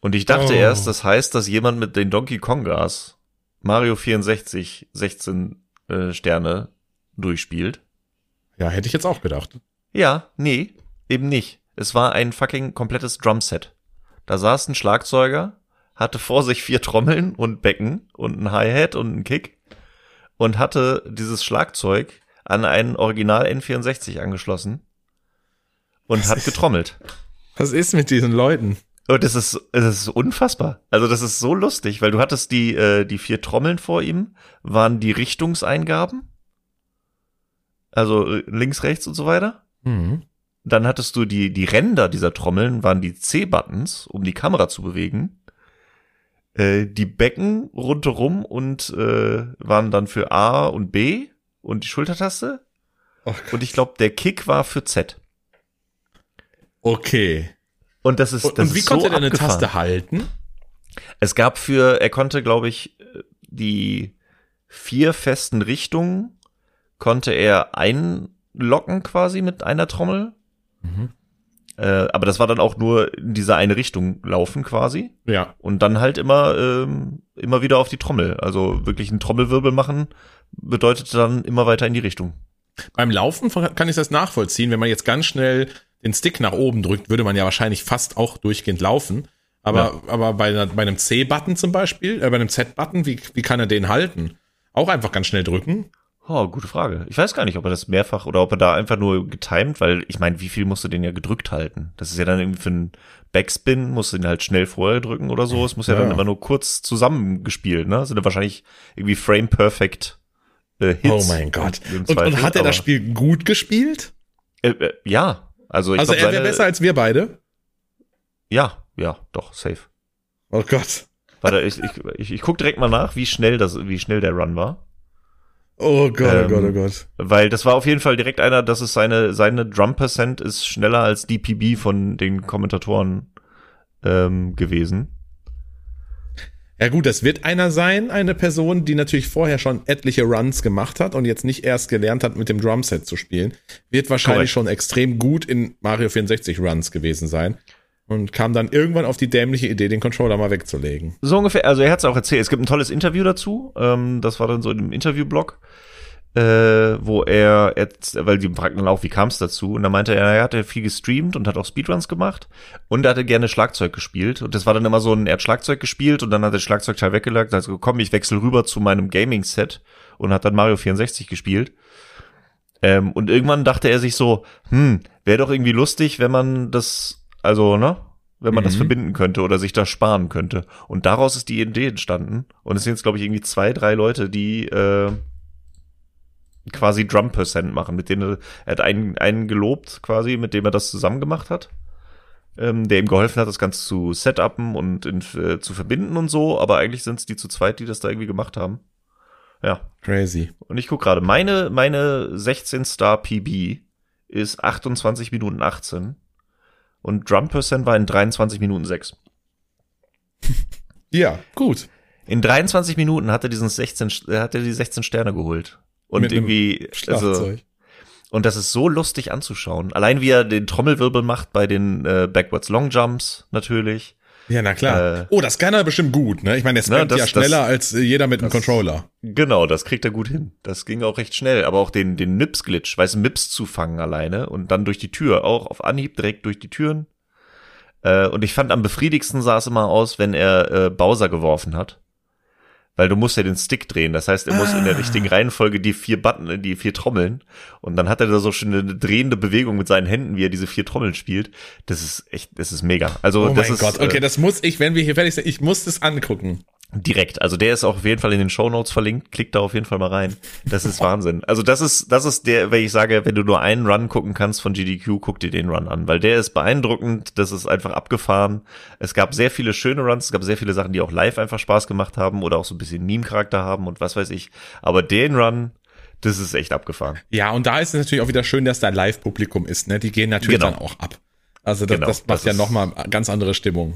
Und ich dachte Oh. erst, das heißt, dass jemand mit den Donkey Kongas Mario 64 16 äh, Sterne durchspielt. Ja, hätte ich jetzt auch gedacht. Ja, nee, eben nicht. Es war ein fucking komplettes Drumset. Da saß ein Schlagzeuger, hatte vor sich vier Trommeln und Becken und ein Hi-Hat und ein Kick und hatte dieses Schlagzeug an einen Original N64 angeschlossen und Was hat ist- getrommelt. Was ist mit diesen Leuten? Und das ist, es ist unfassbar. Also das ist so lustig, weil du hattest die, äh, die vier Trommeln vor ihm, waren die Richtungseingaben. Also äh, links, rechts und so weiter. Mhm. Dann hattest du die, die Ränder dieser Trommeln waren die C-Buttons, um die Kamera zu bewegen. Äh, die Becken rundherum und äh, waren dann für A und B und die Schultertaste. Oh, Und ich glaube, der Kick war für Z. okay. Und das ist, das und wie ist konnte so er denn eine. Taste halten? Es gab für, er konnte, glaube ich, die vier festen Richtungen konnte er einlocken quasi mit einer Trommel. Mhm. Äh, aber das war dann auch nur in diese eine Richtung laufen quasi. Ja. Und dann halt immer, ähm, immer wieder auf die Trommel. Also wirklich einen Trommelwirbel machen bedeutet dann immer weiter in die Richtung. Beim Laufen kann ich das nachvollziehen. Wenn man jetzt ganz schnell den Stick nach oben drückt, würde man ja wahrscheinlich fast auch durchgehend laufen. Aber, aber bei, einer, bei einem C-Button zum Beispiel, äh, bei einem Z-Button, wie, wie kann er den halten? Auch einfach ganz schnell drücken. Oh, gute Frage. Ich weiß gar nicht, ob er das mehrfach oder ob er da einfach nur getimed, weil ich meine, wie viel musst du den ja gedrückt halten? Das ist ja dann irgendwie für einen Backspin, musst du den halt schnell vorher drücken oder so. Es muss ja, ja dann immer nur kurz zusammengespielt, ne? Sind ja wahrscheinlich irgendwie frame perfect äh, Hits. Oh mein Gott. Und, und, hat er das Spiel gut gespielt? Äh, äh, ja. Also, ich also glaub, er wäre besser als wir beide? Ja, ja, doch, safe. Oh Gott. Warte, ich, ich, ich, ich guck direkt mal nach, wie schnell das, wie schnell der Run war. Oh Gott, ähm, oh Gott, oh Gott. Weil das war auf jeden Fall direkt einer, dass es seine, seine Drum Percent ist schneller als DPB von den Kommentatoren ähm, gewesen. Ja gut, das wird einer sein, eine Person, die natürlich vorher schon etliche Runs gemacht hat und jetzt nicht erst gelernt hat, mit dem Drumset zu spielen. Wird wahrscheinlich Correct. schon extrem gut in Mario 64 Runs gewesen sein und kam dann irgendwann auf die dämliche Idee, den Controller mal wegzulegen. So ungefähr, also er hat es auch erzählt. Es gibt ein tolles Interview dazu. Ähm, das war dann so einem Interviewblog äh, wo er jetzt, weil die fragten dann auch, wie kam es dazu? Und dann meinte er, er hatte viel gestreamt und hat auch Speedruns gemacht und er hatte gerne Schlagzeug gespielt. Und das war dann immer so ein, er hat Schlagzeug gespielt und dann hat er Schlagzeugteil weggelegt, also komm, ich wechsle rüber zu meinem Gaming-Set und hat dann Mario 64 gespielt. Ähm, und irgendwann dachte er sich so, hm, wäre doch irgendwie lustig, wenn man das, also, ne? Wenn man mhm. das verbinden könnte oder sich das sparen könnte. Und daraus ist die Idee entstanden. Und es sind jetzt, glaube ich, irgendwie zwei, drei Leute, die äh, quasi Drum Percent machen, mit denen er, er hat einen, einen gelobt quasi, mit dem er das zusammen gemacht hat, ähm, der ihm geholfen hat, das Ganze zu setupen und in, äh, zu verbinden und so, aber eigentlich sind es die zu zweit, die das da irgendwie gemacht haben. Ja. Crazy. Und ich guck gerade, meine, meine 16 Star PB ist 28 Minuten 18 und Drum Percent war in 23 Minuten 6. ja, gut. In 23 Minuten hat er diesen 16, hat er die 16 Sterne geholt. Und Mit irgendwie, also, und das ist so lustig anzuschauen. Allein wie er den Trommelwirbel macht bei den äh, Backwards Long Jumps natürlich. Ja, na klar. Äh, oh, das kann er bestimmt gut, ne? Ich meine, er spammt ja schneller das, als jeder mit einem Controller. Genau, das kriegt er gut hin. Das ging auch recht schnell. Aber auch den, den Nips-Glitch, weißt du, Mips zu fangen alleine und dann durch die Tür, auch auf Anhieb direkt durch die Türen. Äh, und ich fand am befriedigsten sah es immer aus, wenn er äh, Bowser geworfen hat weil du musst ja den Stick drehen. Das heißt, er muss in der ah. richtigen Reihenfolge die vier Button, die vier Trommeln. Und dann hat er da so schon eine drehende Bewegung mit seinen Händen, wie er diese vier Trommeln spielt. Das ist echt, das ist mega. Also, oh das mein ist, Gott, okay, äh, das muss ich, wenn wir hier fertig sind, ich muss das angucken. Direkt. Also der ist auch auf jeden Fall in den Show Notes verlinkt. Klickt da auf jeden Fall mal rein. Das ist Wahnsinn. Also das ist, das ist der, wenn ich sage, wenn du nur einen Run gucken kannst von GDQ, guck dir den Run an, weil der ist beeindruckend. Das ist einfach abgefahren. Es gab sehr viele schöne Runs. Es gab sehr viele Sachen, die auch live einfach Spaß gemacht haben oder auch so ein bisschen Meme-Charakter haben und was weiß ich. Aber den Run, das ist echt abgefahren. Ja, und da ist es natürlich auch wieder schön, dass da Live-Publikum ist. Ne, die gehen natürlich genau. dann auch ab. Also das, genau, das macht das ja nochmal ganz andere Stimmung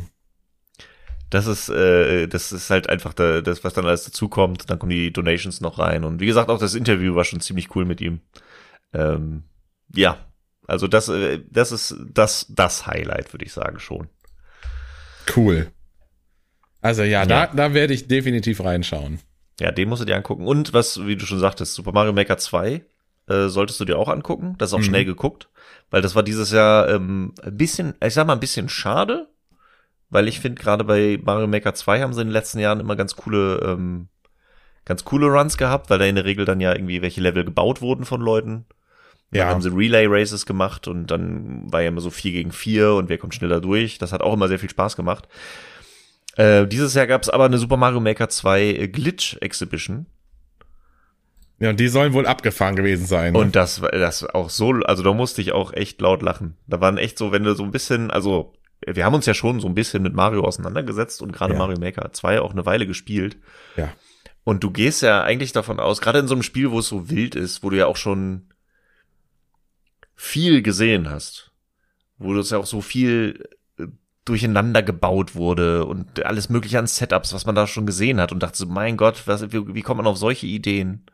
das ist, äh, das ist halt einfach da, das, was dann alles dazukommt. Dann kommen die Donations noch rein. Und wie gesagt, auch das Interview war schon ziemlich cool mit ihm. Ähm, ja, also das, äh, das ist das, das Highlight, würde ich sagen, schon. Cool. Also ja, ja, da, da werde ich definitiv reinschauen. Ja, den musst du dir angucken. Und was, wie du schon sagtest, Super Mario Maker 2 äh, solltest du dir auch angucken. Das ist auch mhm. schnell geguckt, weil das war dieses Jahr ähm, ein bisschen, ich sag mal, ein bisschen schade, weil ich finde, gerade bei Mario Maker 2 haben sie in den letzten Jahren immer ganz coole, ähm, ganz coole Runs gehabt, weil da in der Regel dann ja irgendwie welche Level gebaut wurden von Leuten. Dann ja. haben sie Relay Races gemacht und dann war ja immer so 4 gegen 4 und wer kommt schneller durch. Das hat auch immer sehr viel Spaß gemacht. Äh, dieses Jahr gab es aber eine Super Mario Maker 2 Glitch Exhibition. Ja, und die sollen wohl abgefahren gewesen sein. Ne? Und das, das auch so, also da musste ich auch echt laut lachen. Da waren echt so, wenn du so ein bisschen, also wir haben uns ja schon so ein bisschen mit Mario auseinandergesetzt und gerade ja. Mario Maker 2 auch eine Weile gespielt. Ja. Und du gehst ja eigentlich davon aus, gerade in so einem Spiel, wo es so wild ist, wo du ja auch schon viel gesehen hast, wo das ja auch so viel äh, durcheinander gebaut wurde und alles mögliche an Setups, was man da schon gesehen hat und dachte so, mein Gott, was, wie, wie kommt man auf solche Ideen?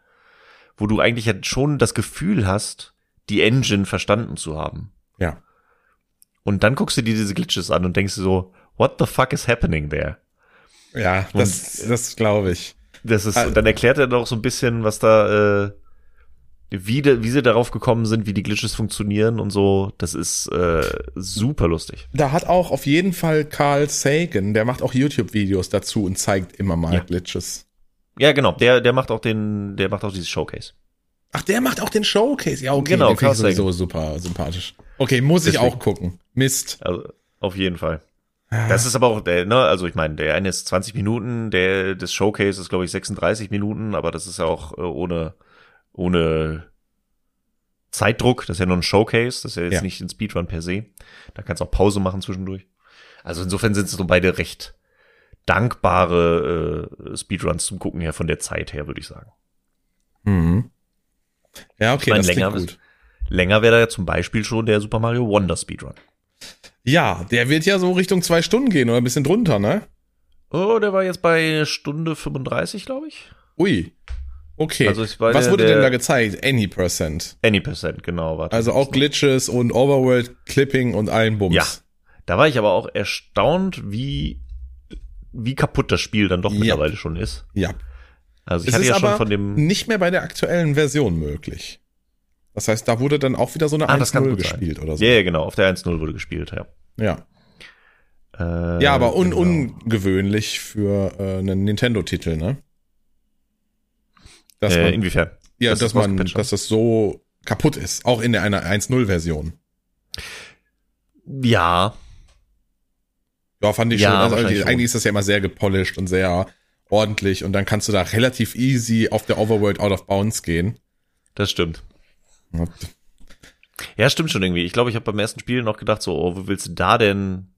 Wo du eigentlich ja schon das Gefühl hast, die Engine verstanden zu haben. Und dann guckst du dir diese Glitches an und denkst so, what the fuck is happening there? Ja, das, und, das glaube ich. Das ist, also, dann erklärt er doch so ein bisschen, was da, äh, wie, de, wie sie darauf gekommen sind, wie die Glitches funktionieren und so. Das ist äh, super lustig. Da hat auch auf jeden Fall Carl Sagan, der macht auch YouTube-Videos dazu und zeigt immer mal ja. Glitches. Ja, genau. Der, der macht auch den, der macht auch dieses Showcase. Ach, der macht auch den Showcase. Ja, okay, Genau, den ich Carl Sagan. sowieso super sympathisch. Okay, muss ich Deswegen. auch gucken. Mist. Also auf jeden Fall. Das ist aber auch der, ne, also ich meine, der eine ist 20 Minuten, der des Showcase ist glaube ich 36 Minuten, aber das ist ja auch äh, ohne ohne Zeitdruck, das ist ja nur ein Showcase, das ist ja jetzt Ja. nicht ein Speedrun per se. Da kannst du auch Pause machen zwischendurch. Also insofern sind es so beide recht dankbare äh, Speedruns zum Gucken her von der Zeit her, würde ich sagen. Mhm. Ja, okay, Ich meine, das länger, gut. länger wäre da ja zum Beispiel schon der Super Mario Wonder Speedrun. Ja, der wird ja so Richtung zwei Stunden gehen oder ein bisschen drunter, ne? Oh, der war jetzt bei Stunde 35, glaube ich. Ui. Okay. Also Was der- wurde denn da gezeigt? Any Percent. Any Percent, genau. Warte. Also auch Glitches und Overworld Clipping und allen Bums. Ja. Da war ich aber auch erstaunt, wie, wie kaputt das Spiel dann doch Ja. mittlerweile schon ist. Ja. Also ich Es hatte ja schon von dem. nicht mehr bei der aktuellen Version möglich. Das heißt, da wurde dann auch wieder so eine Ah, das kann 1-0 gut sein. gespielt oder so. Ja, ja, genau. Auf der 1-0 wurde gespielt, ja. Ja. Äh, Ja, aber un genau. ungewöhnlich für äh, einen Nintendo-Titel, ne? Dass Äh, man, inwiefern? ja, dass dass, das man, dass das so kaputt ist, auch in der einer 1.0-Version. Ja, Ja, fand ich Ja, schon. Also eigentlich schon. ist das ja immer sehr gepolished und sehr ordentlich und dann kannst du da relativ easy auf der Overworld out of bounds gehen. das stimmt. Ja, stimmt schon irgendwie. Ich glaube, ich habe beim ersten Spiel noch gedacht, so, oh, wo willst du da denn,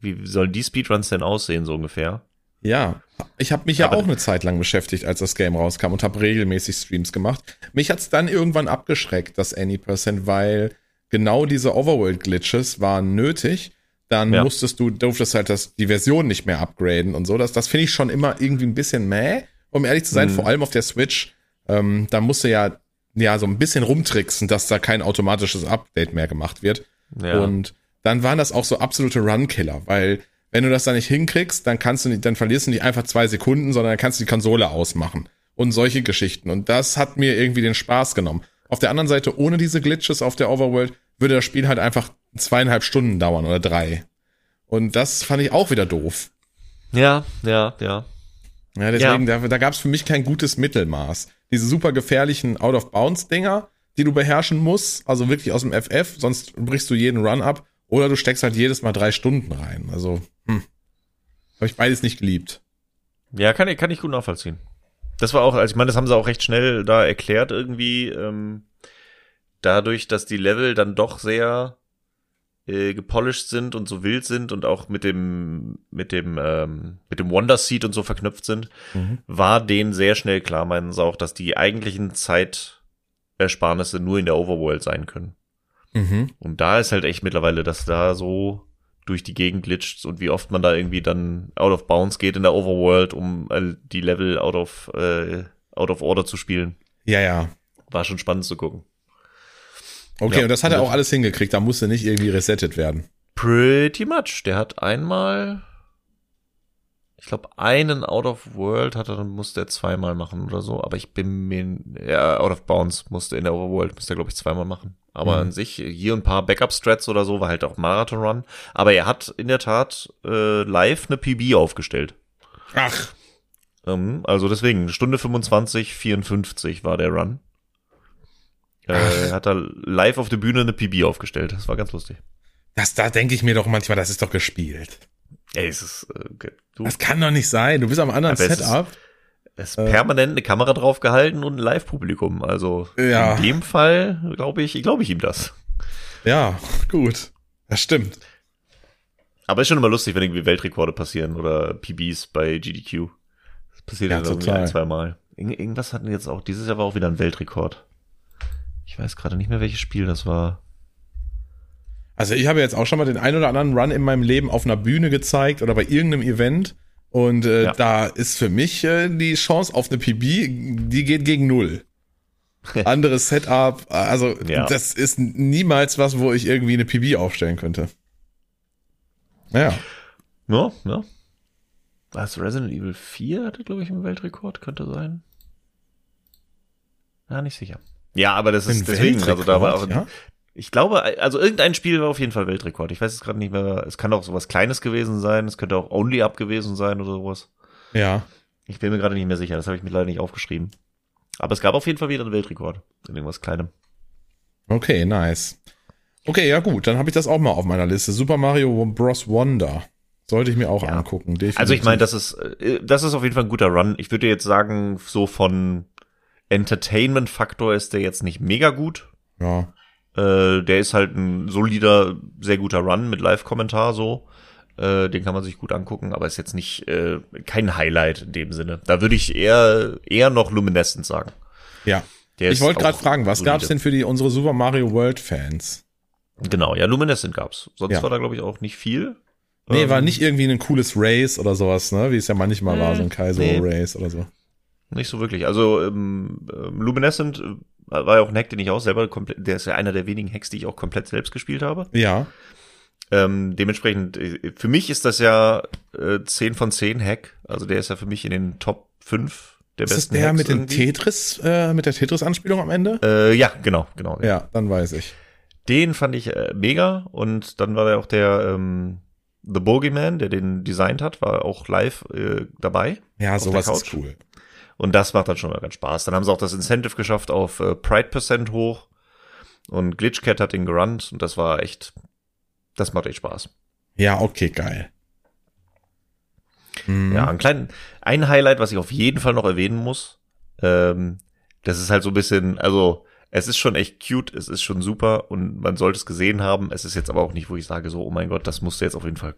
wie sollen die Speedruns denn aussehen, so ungefähr? Ja, ich habe mich ja Aber- auch eine Zeit lang beschäftigt, als das Game rauskam und habe regelmäßig Streams gemacht. Mich hat's dann irgendwann abgeschreckt, das Any Percent, weil genau diese Overworld-Glitches waren nötig. Dann Ja. musstest du, durftest halt das, die Version nicht mehr upgraden und so. Das, das finde ich schon immer irgendwie ein bisschen mäh, um ehrlich zu sein, Mhm. vor allem auf der Switch. Ähm, da musst du ja, ja so ein bisschen rumtricksen, dass da kein automatisches Update mehr gemacht wird. Ja. Und dann waren das auch so absolute Run-Killer, weil wenn du das dann nicht hinkriegst, dann kannst du nicht, dann verlierst du nicht einfach zwei Sekunden, sondern dann kannst du die Konsole ausmachen. Und solche Geschichten. Und das hat mir irgendwie den Spaß genommen. Auf der anderen Seite, ohne diese Glitches auf der Overworld, würde das Spiel halt einfach zweieinhalb Stunden dauern oder drei. Und das fand ich auch wieder doof. ja, ja, ja. Ja, deswegen, da, da gab es für mich kein gutes Mittelmaß. Diese super gefährlichen Out-of-Bounds-Dinger, die du beherrschen musst, also wirklich aus dem FF, sonst brichst du jeden Run ab. Oder du steckst halt jedes Mal drei Stunden rein. Also, hm. Habe ich beides nicht geliebt. Ja, kann, ich- kann ich gut nachvollziehen. Das war auch, also ich meine, das haben sie auch recht schnell da erklärt irgendwie, ähm, dadurch, dass die Level dann doch sehr äh, gepolished sind und so wild sind und auch mit dem, mit dem, ähm, mit dem Wonder Seed und so verknüpft sind, Mhm. war denen sehr schnell klar, meinen sie auch, dass die eigentlichen Zeitersparnisse nur in der Overworld sein können. Mhm. Und da ist halt echt mittlerweile, dass da so durch die Gegend glitscht und wie oft man da irgendwie dann out of bounds geht in der Overworld, um äh, die Level out of, äh, out of order zu spielen. Ja, ja. War schon spannend zu gucken. Okay, Ja. und das hat er auch alles hingekriegt. Da musste nicht irgendwie resettet werden. Pretty much. Der hat einmal, ich glaube, einen out of world hat er, dann musste er zweimal machen oder so. Aber ich bin mir, ja, out of bounds musste in der Overworld, musste er, glaube ich, zweimal machen. Aber Mhm. an sich, hier ein paar Backup-Strats oder so, war halt auch Marathon Run. Aber er hat in der Tat äh, live eine PB aufgestellt. Ach. Ähm, also deswegen, Stunde 25, 54 war der Run. Äh, er hat da live auf der Bühne eine PB aufgestellt. Das war ganz lustig. Das, da denke ich mir doch manchmal, das ist doch gespielt. Ey, es ist, äh, du, Das kann doch nicht sein. Du bist am anderen Aber es ist- Setup. Es ist Äh. permanent eine Kamera drauf gehalten und ein Live-Publikum. Also Ja. in dem Fall glaube ich, glaube ich ihm das. Ja, gut. Das stimmt. Aber ist schon immer lustig, wenn irgendwie Weltrekorde passieren oder PBs bei GDQ. Das passiert Ja, ja, irgendwie ein, zwei Mal. Irgend, irgendwas hatten jetzt auch, dieses Jahr war auch wieder ein Weltrekord. Ich weiß gerade nicht mehr, welches Spiel das war. Also ich habe jetzt auch schon mal den ein oder anderen Run in meinem Leben auf einer Bühne gezeigt oder bei irgendeinem Event. Und äh, Ja. da ist für mich äh, die Chance auf eine PB, die geht gegen null. Anderes Setup, also Ja. das ist niemals was, wo ich irgendwie eine PB aufstellen könnte. Ja, Ja, ja. Was, Resident Evil 4 hatte, glaube ich, einen Weltrekord, könnte sein. Ja, nicht sicher. Ja, aber das ist deswegen, also da war auch, Weltrekord, ja? Ich glaube, also irgendein Spiel war auf jeden Fall Weltrekord. Ich weiß es gerade nicht mehr. Es kann auch sowas Kleines gewesen sein. Es könnte auch Only Up gewesen sein oder sowas. Ja. Ich bin mir gerade nicht mehr sicher. Das habe ich mir leider nicht aufgeschrieben. Aber es gab auf jeden Fall wieder einen Weltrekord in irgendwas Kleinem. Okay, nice. Okay, ja gut, dann habe ich das auch mal auf meiner Liste. Super Mario Bros. Wonder. Sollte ich mir auch Ja. angucken. Definitiv. Also ich meine, das ist, äh, das ist auf jeden Fall ein guter Run. Ich würde jetzt sagen, so von Entertainment-Faktor ist der jetzt nicht mega gut. Ja. Äh, der ist halt ein solider, sehr guter Run mit Live-Kommentar so. Äh, den kann man sich gut angucken, aber ist jetzt nicht äh, kein Highlight in dem Sinne. Da würde ich eher eher noch Luminescent sagen. Ja. Der Ich wollte gerade fragen, was solide. gab's denn für die unsere Super Mario World Fans? Genau, ja, Luminescent gab's. Sonst Ja. war da glaube ich auch nicht viel. Nee, Ähm, war nicht irgendwie ein cooles Race oder sowas, ne? Wie es ja manchmal war, so ein Kaizo nee. Race oder so. Nicht so wirklich. Also ähm, ähm, Luminescent äh, war ja auch ein Hack, den ich auch selber komplett, der ist ja einer der wenigen Hacks, die ich auch komplett selbst gespielt habe. Ja. Ähm, dementsprechend, äh, für mich ist das ja äh, 10 von 10 Hack. Also der ist ja für mich in den Top 5 der Ist das besten der Hacks mit den irgendwie. Tetris, äh, mit der Tetris-Anspielung am Ende? Äh, ja, genau, genau. Ja, dann weiß ich. Den fand ich äh, mega und dann war da auch der ähm, The Bogeyman, der den designt hat, war auch live äh, dabei. Ja, sowas der ist cool. Und das macht dann schon mal ganz Spaß. Dann haben sie auch das Incentive geschafft auf äh, Pride Percent hoch. Und Glitchcat hat den gerannt und das war echt, das macht echt Spaß. Ja, okay, geil. Mhm. Ja, ein kleinen, ein Highlight, was ich auf jeden Fall noch erwähnen muss. Ähm, das ist halt so ein bisschen, also es ist schon echt cute, es ist schon super und man sollte es gesehen haben. Es ist jetzt aber auch nicht, wo ich sage so, oh mein Gott, das musst du jetzt auf jeden Fall.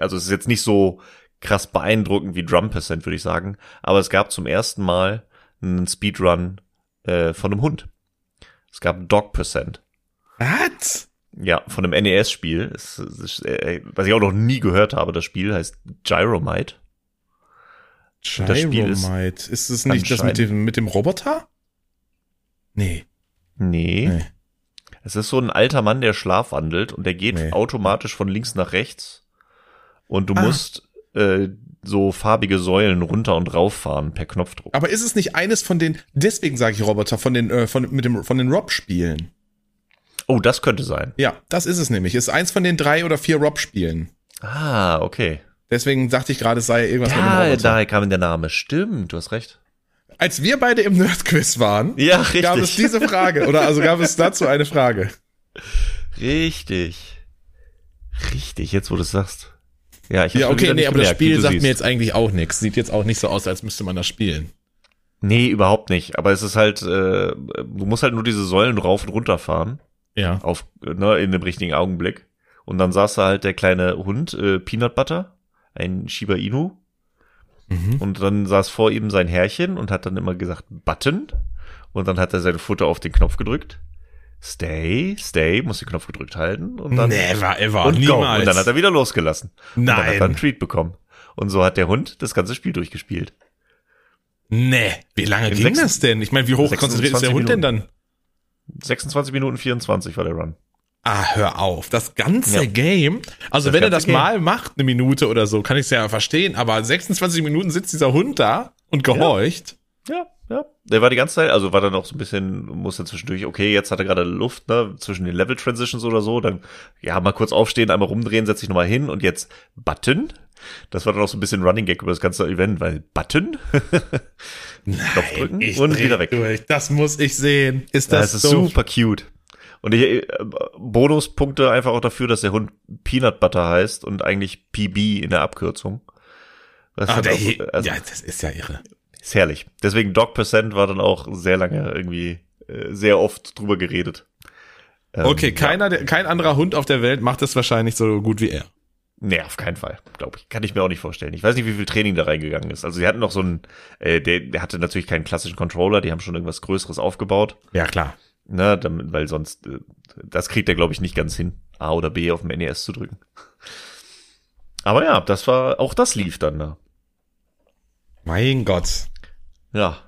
Also es ist jetzt nicht so krass beeindruckend wie Drum Percent, würde ich sagen. Aber es gab zum ersten Mal einen Speedrun äh, von einem Hund. Es gab Dog Percent. Was? Ja, von einem NES-Spiel. Es, es ist, äh, was ich auch noch nie gehört habe, das Spiel heißt Gyromite. Spiel ist Gyromite. Ist es nicht das mit dem, mit dem Roboter? Nee. Nee. Nee. Es ist so ein alter Mann, der schlafwandelt und der geht Nee. automatisch von links nach rechts. Und du Ah. musst äh, so farbige Säulen runter und rauffahren per Knopfdruck. Aber ist es nicht eines von den, deswegen sage ich Roboter, von den, äh, von, mit dem, von den Rob-Spielen? Oh, das könnte sein. Ja, das ist es nämlich. Ist eins von den drei oder vier Rob-Spielen. Ah, okay. Deswegen dachte ich gerade, es sei irgendwas mit dem Roboter. daher kam der Name. Stimmt, du hast recht. Als wir beide im Nerd-Quiz waren, Ja, richtig. gab es diese Frage. Oder also gab es dazu eine Frage. Richtig. Richtig, jetzt wo du es sagst. Ja, ich Ja, okay, nee, aber das gemerkt, wie Spiel sagt siehst. mir jetzt eigentlich auch nichts. Sieht jetzt auch nicht so aus, als müsste man das spielen. Nee, überhaupt nicht. Aber es ist halt, äh, du musst halt nur diese Säulen rauf und runter fahren. Ja. auf, ne, in dem richtigen Augenblick. Und dann saß da halt der kleine Hund, äh, Peanut Butter, ein Shiba Inu. Mhm. Und dann saß vor ihm sein Herrchen und hat dann immer gesagt, Button. Und dann hat er sein Futter auf den Knopf gedrückt. Stay, stay, muss den Knopf gedrückt halten. Und dann, Never ever. und go. niemals. Und dann hat er wieder losgelassen. Und dann hat er einen Nein. Treat bekommen. Und so hat der Hund das ganze Spiel durchgespielt. Nee. Wie lange In ging sechs- das denn? Ich meine, wie hoch 26 konzentriert ist der Hund denn dann? 26 Minuten 24 war der Run. Ah, hör auf. Das ganze Ja. Game. Also Das wenn er das mal macht, eine Minute oder so, kann ich es ja verstehen. Aber 26 Minuten sitzt dieser Hund da und gehorcht. Ja, ja. Der war die ganze Zeit, also war dann auch so ein bisschen, musste zwischendurch, okay, jetzt hat er gerade Luft, ne, zwischen den Level Transitions oder so, dann, ja, mal kurz aufstehen, einmal rumdrehen, setz dich nochmal hin und jetzt Button. Das war dann auch so ein bisschen Running Gag über das ganze Event, weil Button, Knopf drücken und wieder weg. Durch. Das muss ich sehen. Ist das, Das ist so? super cute. Und ich, äh, Bonuspunkte einfach auch dafür, dass der Hund Peanut Butter heißt und eigentlich PB in der Abkürzung. Das Ah, hat der, auch, also, ja, das ist ja irre. Ist herrlich. Deswegen Dog Percent war dann auch sehr lange irgendwie äh, sehr oft drüber geredet. Ähm, Okay, ja. keiner, der- kein anderer Hund auf der Welt macht das wahrscheinlich so gut wie er. Nee, auf keinen Fall, glaube ich. Kann ich mir auch nicht vorstellen. Ich weiß nicht, wie viel Training da reingegangen ist. Also sie hatten noch so einen, äh, der, der hatte natürlich keinen klassischen Controller, die haben schon irgendwas Größeres aufgebaut. Ja, klar. Ne, damit, weil sonst, äh, das kriegt er, glaube ich, nicht ganz hin, A oder B auf dem NES zu drücken. Aber ja, das war, auch das lief dann da. Mein Gott. Ja.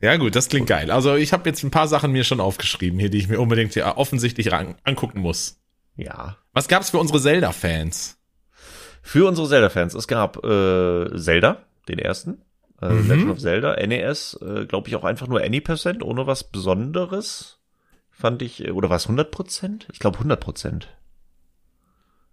Ja gut, das klingt geil. Also ich habe jetzt ein paar Sachen mir schon aufgeschrieben hier, die ich mir unbedingt hier offensichtlich angucken muss. Ja. Was gab's für unsere Zelda-Fans? Für unsere Zelda-Fans, es gab äh, Zelda, den ersten. Äh, Mhm. Legend of Zelda, NES, äh, glaube ich auch einfach nur Any% ohne was Besonderes. Fand ich, äh, oder war es 100%? Ich glaube 100%.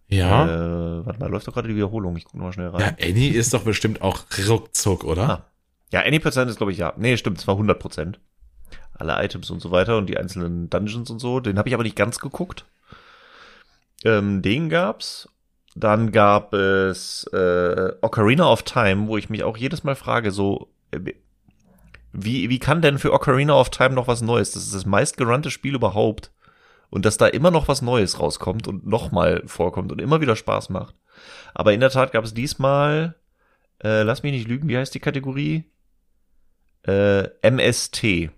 Ja. Äh, warte mal, läuft doch gerade die Wiederholung. Ich gucke mal schnell rein. Ja, Annie ist doch bestimmt auch ruckzuck, oder? Ah. Ja, Any Percent ist, glaube ich, ja. Nee, stimmt, es war 100 Prozent. Alle Items und so weiter und die einzelnen Dungeons und so. Den habe ich aber nicht ganz geguckt. Ähm, den gab's. Dann gab es äh, Ocarina of Time, wo ich mich auch jedes Mal frage, so, äh, wie, wie kann denn für Ocarina of Time noch was Neues? Das ist das meistgerannte Spiel überhaupt. Und dass da immer noch was Neues rauskommt und nochmal vorkommt und immer wieder Spaß macht. Aber in der Tat gab es diesmal, äh, lass mich nicht lügen, wie heißt die Kategorie? Äh, MST.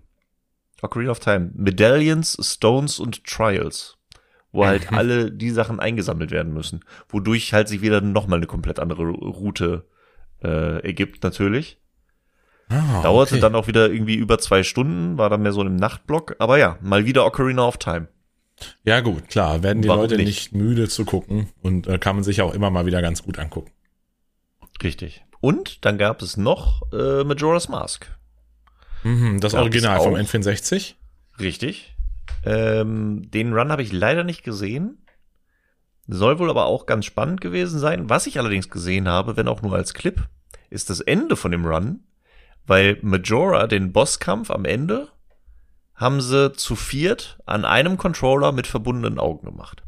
Ocarina of Time. Medallions, Stones und Trials. Wo halt alle die Sachen eingesammelt werden müssen. Wodurch halt sich wieder nochmal eine komplett andere Route äh, ergibt, natürlich. Ah, Dauerte okay. dann auch wieder irgendwie über zwei Stunden, war dann mehr so im Nachtblock. Aber ja, mal wieder Ocarina of Time. Ja, gut, klar, werden die Warum Leute nicht? nicht müde zu gucken und äh, kann man sich auch immer mal wieder ganz gut angucken. Richtig. Und dann gab es noch äh, Majora's Mask. Mhm, das es Original vom auch. N64? Richtig. Ähm, den Run habe ich leider nicht gesehen. Soll wohl aber auch ganz spannend gewesen sein. Was ich allerdings gesehen habe, wenn auch nur als Clip, ist das Ende von dem Run, weil Majora den Bosskampf am Ende haben sie zu viert an einem Controller mit verbundenen Augen gemacht.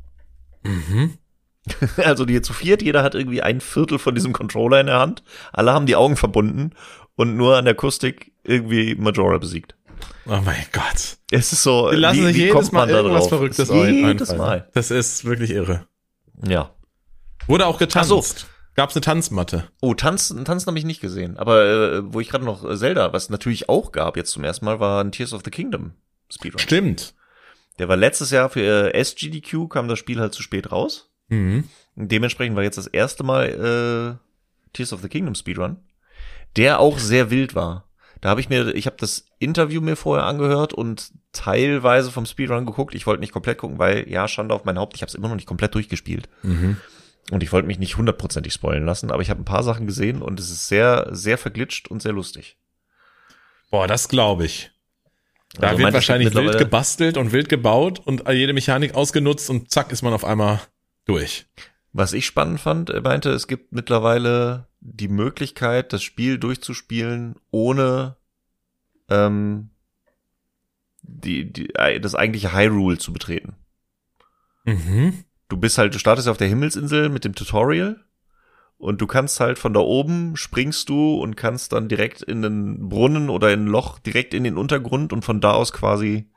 Mhm. Also die zu viert, jeder hat irgendwie ein Viertel von diesem Controller in der Hand. Alle haben die Augen verbunden und nur an der Akustik irgendwie Majora besiegt. Oh mein Gott. Es ist so, Wir lassen wie, sich wie jedes kommt Mal man da irgendwas drauf? Verrücktes jedes einfallen. Mal. Das ist wirklich irre. Ja. Wurde auch getanzt. Ach so. Gab's eine Tanzmatte? Oh, Tanzen, Tanzen habe ich nicht gesehen. Aber äh, wo ich gerade noch äh, Zelda, was natürlich auch gab jetzt zum ersten Mal, war ein Tears of the Kingdom Speedrun. Stimmt. Der war letztes Jahr für äh, SGDQ, kam das Spiel halt zu spät raus. Mhm. Dementsprechend war jetzt das erste Mal äh, Tears of the Kingdom Speedrun, der auch sehr wild war. Da habe ich mir, ich habe das Interview mir vorher angehört und teilweise vom Speedrun geguckt. Ich wollte nicht komplett gucken, weil ja, Schande auf mein Haupt, ich habe es immer noch nicht komplett durchgespielt. Mhm. Und ich wollte mich nicht hundertprozentig spoilen lassen, aber ich habe ein paar Sachen gesehen und es ist sehr, sehr verglitscht und sehr lustig. Boah, das glaube ich. Da Also wird wahrscheinlich wild gebastelt und wild gebaut und jede Mechanik ausgenutzt und zack ist man auf einmal durch. Was ich spannend fand, er meinte, es gibt mittlerweile die Möglichkeit, das Spiel durchzuspielen, ohne ähm, die, die, äh, das eigentliche Hyrule zu betreten. Mhm. Du bist halt, du startest auf der Himmelsinsel mit dem Tutorial und du kannst halt von da oben springst du und kannst dann direkt in den Brunnen oder in ein Loch direkt in den Untergrund und von da aus quasi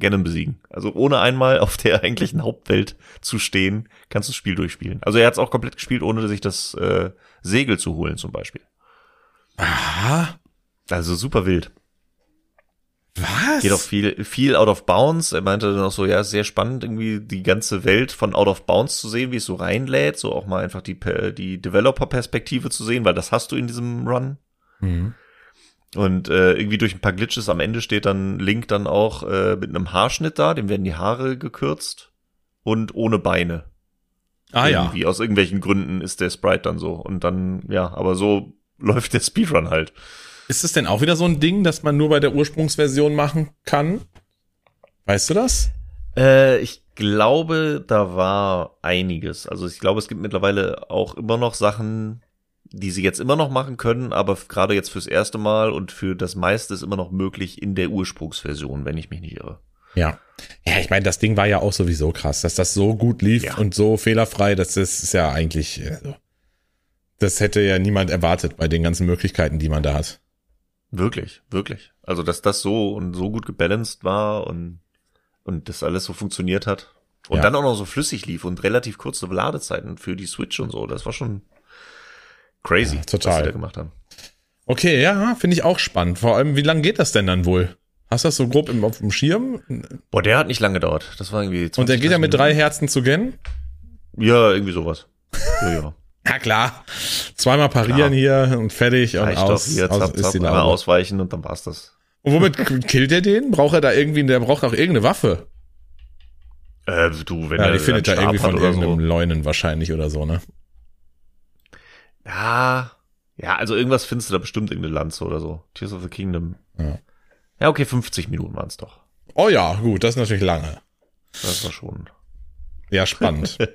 Ganon besiegen. Also ohne einmal auf der eigentlichen Hauptwelt zu stehen, kannst du das Spiel durchspielen. Also er hat es auch komplett gespielt, ohne sich das äh, Segel zu holen zum Beispiel. Aha. Also super wild. Was? Geht auch viel, viel out of bounds. Er meinte dann auch so, ja, ist sehr spannend, irgendwie die ganze Welt von out of bounds zu sehen, wie es so reinlädt, so auch mal einfach die, die Developer-Perspektive zu sehen, weil das hast du in diesem Run. Mhm. Und äh, irgendwie durch ein paar Glitches am Ende steht dann Link dann auch äh, mit einem Haarschnitt da, dem werden die Haare gekürzt und ohne Beine. Ah ja. Irgendwie aus irgendwelchen Gründen ist der Sprite dann so. Und dann, ja, aber so läuft der Speedrun halt. Ist es denn auch wieder so ein Ding, das man nur bei der Ursprungsversion machen kann? Weißt du das? Äh, ich glaube, da war einiges. Also ich glaube, es gibt mittlerweile auch immer noch Sachen, die sie jetzt immer noch machen können, aber gerade jetzt fürs erste Mal und für das meiste ist immer noch möglich in der Ursprungsversion, wenn ich mich nicht irre. Ja. Ja, ich meine, das Ding war ja auch sowieso krass, dass das so gut lief Ja. und so fehlerfrei, das ist, ist ja eigentlich, also, das hätte ja niemand erwartet bei den ganzen Möglichkeiten, die man da hat. Wirklich, wirklich. Also, dass das so und so gut gebalanced war und, und das alles so funktioniert hat. Und Ja. dann auch noch so flüssig lief und relativ kurze Ladezeiten für die Switch und so. Das war schon crazy, Ja, total. was sie da gemacht haben. Okay, ja, finde ich auch spannend. Vor allem, wie lange geht das denn dann wohl? Hast du das so grob im, auf dem Schirm? Boah, der hat nicht lange gedauert. Das war irgendwie 20, Und der geht ja mit 30 drei Herzen zu Gen? Ja, irgendwie sowas. Ja, ja. Ja, klar. Zweimal parieren hier und fertig und aus, doch hier, aus zapp, ist zapp, die Laube. ausweichen und dann war's das. Und womit killt er den? Braucht er da irgendwie, der braucht auch irgendeine Waffe. Äh, du, wenn Ja, er die findet er irgendwie von irgendeinem so. Leunen wahrscheinlich oder so, ne? Ja, ja, also irgendwas findest du da bestimmt irgendeine Lanze oder so. Tears of the Kingdom. Ja. Ja, okay, 50 Minuten waren's doch. Oh ja, gut, das ist natürlich lange. Das war schon. Ja, spannend.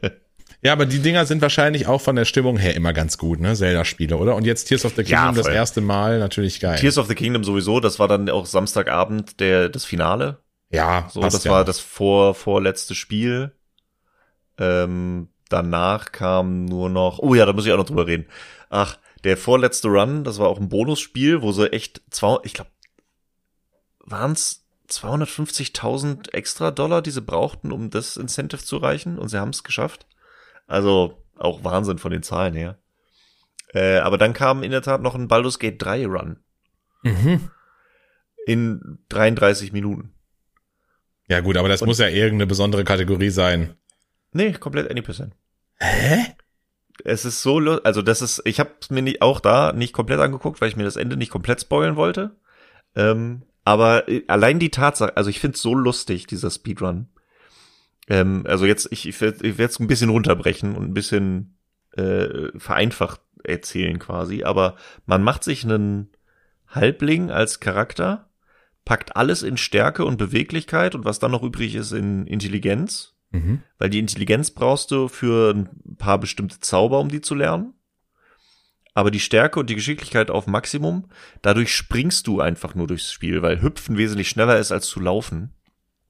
Ja, aber die Dinger sind wahrscheinlich auch von der Stimmung her immer ganz gut, ne? Zelda-Spiele, oder? Und jetzt Tears of the Kingdom Ja, das erste Mal, natürlich geil. Tears of the Kingdom sowieso, das war dann auch Samstagabend der, das Finale. ja, So, das ja war das vor, vorletzte Spiel. Ähm, danach kam nur noch, oh ja, da muss ich auch noch drüber reden. Ach, der vorletzte Run, das war auch ein Bonusspiel, wo sie echt zwei, ich glaube, waren es 250.000 extra Dollar, die sie brauchten, um das Incentive zu erreichen und sie haben es geschafft. Also auch Wahnsinn von den Zahlen her. Äh, aber dann kam in der Tat noch ein Baldur's Gate 3 Run Mhm. in 33 Minuten. Ja gut, aber das Und- muss ja irgendeine besondere Kategorie sein. Nee, komplett any percent. Hä? Es ist so, also das ist, ich habe mir nicht, auch da nicht komplett angeguckt, weil ich mir das Ende nicht komplett spoilen wollte. Ähm, aber äh, allein die Tatsache, also ich finde es so lustig, dieser Speedrun. Ähm, also jetzt, ich, ich werde es ein bisschen runterbrechen und ein bisschen äh, vereinfacht erzählen quasi, aber man macht sich einen Halbling als Charakter, packt alles in Stärke und Beweglichkeit und was dann noch übrig ist in Intelligenz Mhm. weil die Intelligenz brauchst du für ein paar bestimmte Zauber, um die zu lernen. Aber die Stärke und die Geschicklichkeit auf Maximum, dadurch springst du einfach nur durchs Spiel, weil Hüpfen wesentlich schneller ist als zu laufen.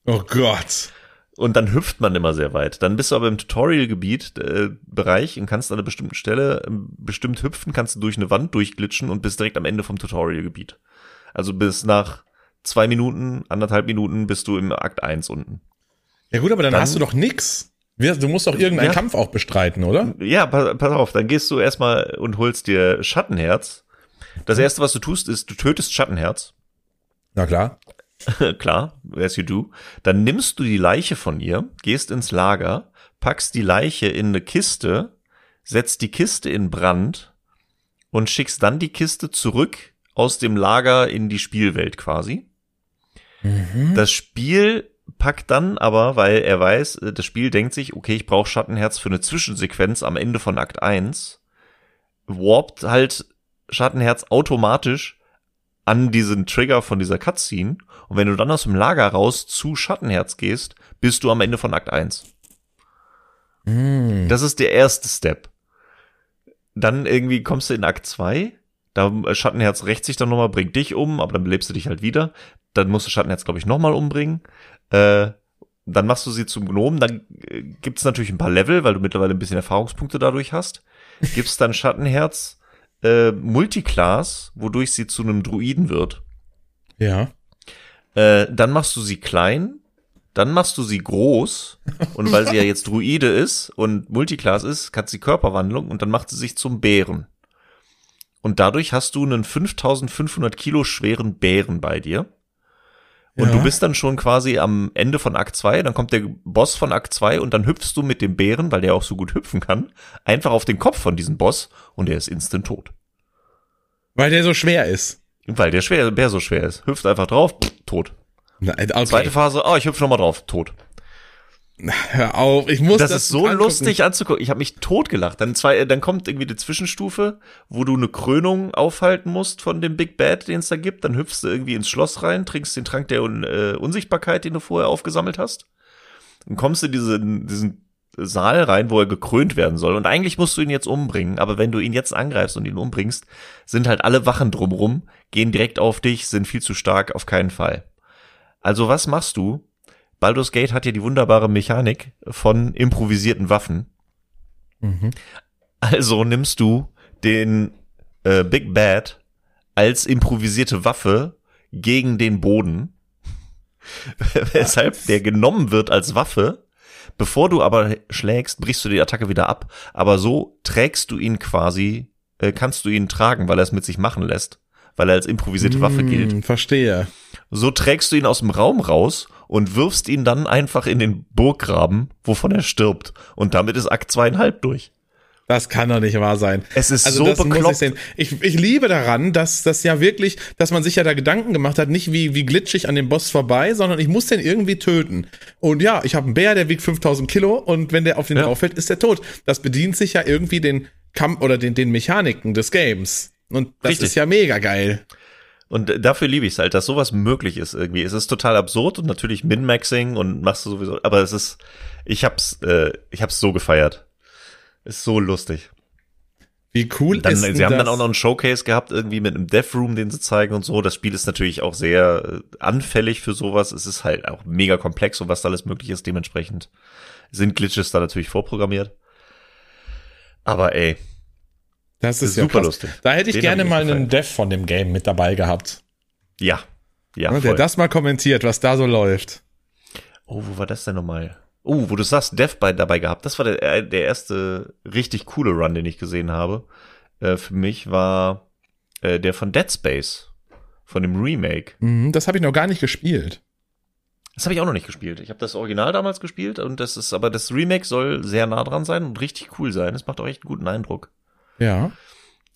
Oh Gott. Und dann hüpft man immer sehr weit. Dann bist du aber im Tutorial-Gebiet, äh, Bereich und kannst an einer bestimmten Stelle ähm, bestimmt hüpfen, kannst du durch eine Wand durchglitschen und bist direkt am Ende vom Tutorial-Gebiet. Also bis nach zwei Minuten, anderthalb Minuten bist du im Akt 1 unten. Ja gut, aber dann, Dann- hast du doch nix. Du musst doch irgendeinen Ja. Kampf auch bestreiten, oder? Ja, pass, pass auf, dann gehst du erstmal und holst dir Schattenherz. Das erste, was du tust, ist, du tötest Schattenherz. Na klar. Klar, as you do. Dann nimmst du die Leiche von ihr, gehst ins Lager, packst die Leiche in eine Kiste, setzt die Kiste in Brand und schickst dann die Kiste zurück aus dem Lager in die Spielwelt quasi. Das Spiel packt dann aber, weil er weiß, äh, das Spiel denkt sich, okay, ich brauche Schattenherz für eine Zwischensequenz am Ende von Akt 1, warpt halt Schattenherz automatisch an diesen Trigger von dieser Cutscene und wenn du dann aus dem Lager raus zu Schattenherz gehst, bist du am Ende von Akt 1. Hm. Das ist der erste Step. Dann irgendwie kommst du in Akt 2, da äh, Schattenherz rächt sich dann nochmal, bringt dich um, aber dann belebst du dich halt wieder. Dann musst du Schattenherz, glaube ich, nochmal umbringen. Äh, dann machst du sie zum Gnomen, dann äh, gibt's natürlich ein paar Level, weil du mittlerweile ein bisschen Erfahrungspunkte dadurch hast. Gibst dann Schattenherz äh, Multiclass, wodurch sie zu einem Druiden wird. Ja. Äh, dann machst du sie klein, dann machst du sie groß und weil sie ja jetzt Druide ist und Multiclass ist, hat sie Körperwandlung und dann macht sie sich zum Bären. Und dadurch hast du einen 5500 Kilo schweren Bären bei dir. Und Ja. du bist dann schon quasi am Ende von Akt 2, dann kommt der Boss von Akt 2 und dann hüpfst du mit dem Bären, weil der auch so gut hüpfen kann, einfach auf den Kopf von diesem Boss und der ist instant tot. Weil der so schwer ist. Weil der schwer, Bär so schwer ist. Hüpft einfach drauf, pff, tot. Na, okay. Zweite Phase, oh, ich hüpfe nochmal drauf, tot. Hör auf, ich muss Das, das, ist so angucken. lustig anzugucken. Ich habe mich totgelacht. Dann zwei, dann kommt irgendwie die Zwischenstufe, wo du eine Krönung aufhalten musst von dem Big Bad, den es da gibt. Dann hüpfst du irgendwie ins Schloss rein, trinkst den Trank der Un äh, Unsichtbarkeit, den du vorher aufgesammelt hast. Dann kommst du in diesen, diesen Saal rein, wo er gekrönt werden soll. Und eigentlich musst du ihn jetzt umbringen. Aber wenn du ihn jetzt angreifst und ihn umbringst, sind halt alle Wachen drumrum, gehen direkt auf dich, sind viel zu stark, auf keinen Fall. Also was machst du? Baldur's Gate hat ja die wunderbare Mechanik von improvisierten Waffen. Mhm. Also nimmst du den äh, Big Bad als improvisierte Waffe gegen den Boden, weshalb der genommen wird als Waffe. Bevor du aber schlägst, brichst du die Attacke wieder ab. Aber so trägst du ihn quasi, äh, kannst du ihn tragen, weil er es mit sich machen lässt, weil er als improvisierte Waffe gilt. Hm, Verstehe. So trägst du ihn aus dem Raum raus und wirfst ihn dann einfach in den Burggraben, wovon er stirbt. Und damit ist Akt zweieinhalb durch. Das kann doch nicht wahr sein. Es ist Also so das muss ich bekloppt. sehen. Ich, ich liebe daran, dass das ja wirklich, dass man sich ja da Gedanken gemacht hat, nicht wie, wie glitschig an dem Boss vorbei, sondern ich muss den irgendwie töten. Und ja, ich habe einen Bär, der wiegt 5000 Kilo und wenn der auf den Ja. drauf fällt, ist der tot. Das bedient sich ja irgendwie den Kampf oder den, den Mechaniken des Games. Und das Richtig. ist ja mega geil. Und dafür liebe ich es halt, dass sowas möglich ist irgendwie. Es ist total absurd und natürlich Min-Maxing und machst du sowieso, aber es ist, ich hab's, äh, ich hab's so gefeiert. Ist so lustig. Wie cool Dann, ist denn sie haben das? dann auch noch einen Showcase gehabt, irgendwie mit einem Death Room, den sie zeigen und so. Das Spiel ist natürlich auch sehr äh, anfällig für sowas. Es ist halt auch mega komplex und was da alles möglich ist. Dementsprechend sind Glitches da natürlich vorprogrammiert. Aber ey, das ist ist ja super krass. lustig. Da hätte ich Den gerne mal einen. Dev von dem Game mit dabei gehabt. ja. Ja, ne, der das mal kommentiert, was da so läuft. Oh, wo war das denn nochmal? Oh, wo du sagst, Dev bei, dabei gehabt. Das war der, äh, der erste richtig coole Run, den ich gesehen habe. Äh, für mich war äh, der von Dead Space. Von dem Remake. Mhm, das habe ich noch gar nicht gespielt. Das habe ich auch noch nicht gespielt. Ich habe das Original damals gespielt und das ist, aber das Remake soll sehr nah dran sein und richtig cool sein. Es macht auch echt einen guten Eindruck. Ja.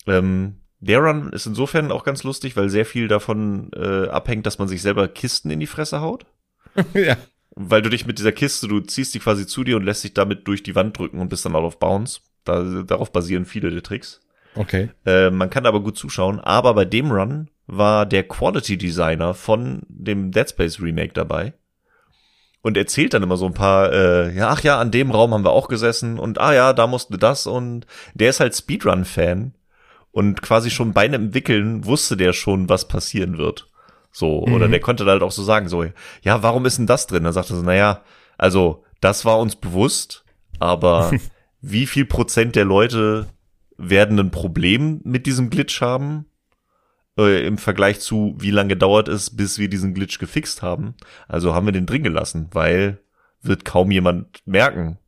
Ähm, der Run ist insofern auch ganz lustig, weil sehr viel davon äh, abhängt, dass man sich selber Kisten in die Fresse haut. ja. Weil du dich mit dieser Kiste, du ziehst die quasi zu dir und lässt dich damit durch die Wand drücken und bist dann out of bounds. Da, darauf basieren viele der Tricks. Okay. Äh, man kann aber gut zuschauen. Aber bei dem Run war der Quality Designer von dem Dead Space Remake dabei. Und erzählt dann immer so ein paar, äh, ja, ach ja, an dem Raum haben wir auch gesessen und ah ja, da mussten wir das und der ist halt Speedrun-Fan und quasi schon beim Entwickeln wusste der schon, was passieren wird. So, oder Mhm. der konnte halt auch so sagen, so, ja, warum ist denn das drin? Dann sagte er so, naja, also, das war uns bewusst, aber wie viel Prozent der Leute werden ein Problem mit diesem Glitch haben? Äh, Im Vergleich zu, wie lange dauert es, bis wir diesen Glitch gefixt haben. Also haben wir den drin gelassen, weil wird kaum jemand merken.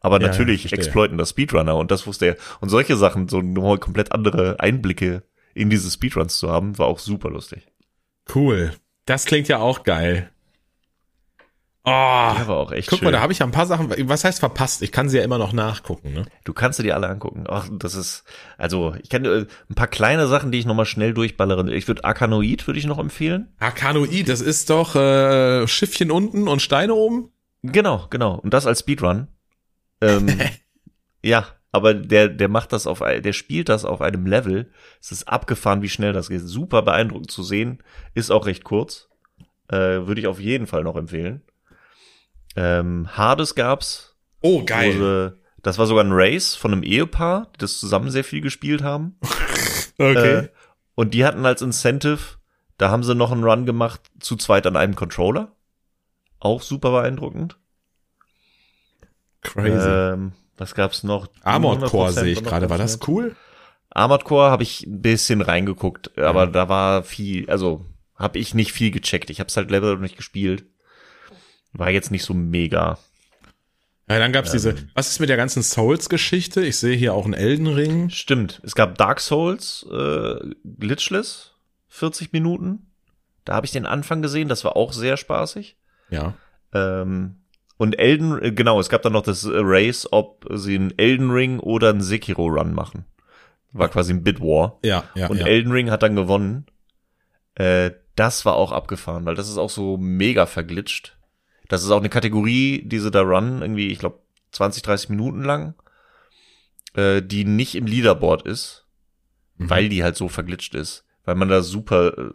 Aber Ja, natürlich exploiten das Speedrunner und das wusste er. Und solche Sachen, so nochmal komplett andere Einblicke in diese Speedruns zu haben, war auch super lustig. Cool. Das klingt ja auch geil. Oh, Ja, war auch echt guck schön. mal, da habe ich ja ein paar Sachen, was heißt verpasst? Ich kann sie ja immer noch nachgucken, ne? Du kannst dir die alle angucken. Ach, das ist, also, ich kann äh, ein paar kleine Sachen, die ich nochmal schnell durchballere. Ich würde Arkanoid würde ich noch empfehlen. Arkanoid, das ist doch äh, Schiffchen unten und Steine oben? Genau, genau. Und das als Speedrun. Ähm, ja, aber der, der macht das auf, der spielt das auf einem Level. Es ist abgefahren, wie schnell das geht. Super beeindruckend zu sehen. Ist auch recht kurz. Äh, würde ich auf jeden Fall noch empfehlen. Ähm, Hades gab's. Oh, Wo sie, das war sogar ein Race von einem Ehepaar, die das zusammen sehr viel gespielt haben. Okay. Äh, und die hatten als Incentive, da haben sie noch einen Run gemacht, zu zweit an einem Controller. Auch super beeindruckend. Crazy. Ähm, was gab's noch? Armored Core 100% sehe ich gerade. War das 100%. cool? Armored Core habe ich ein bisschen reingeguckt, aber da war viel, also habe ich nicht viel gecheckt. Ich habe es halt Level nicht gespielt. War jetzt nicht so mega. Ja, dann gab's diese, was ist mit der ganzen Souls-Geschichte? Ich sehe hier auch einen Elden Ring. Stimmt, es gab Dark Souls äh, Glitchless, 40 Minuten. Da habe ich den Anfang gesehen, das war auch sehr spaßig. Ja. Ähm, und Elden, äh, genau, es gab dann noch das Race, ob sie einen Elden Ring oder einen Sekiro Run machen. War quasi ein Bid War. Ja, ja, und ja. Elden Ring hat dann gewonnen. Äh, das war auch abgefahren, weil das ist auch so mega verglitscht. Das ist auch eine Kategorie, diese da Run, irgendwie, ich glaube, 20, 30 Minuten lang, äh, die nicht im Leaderboard ist, Mhm. weil die halt so verglitscht ist. Weil man da super äh,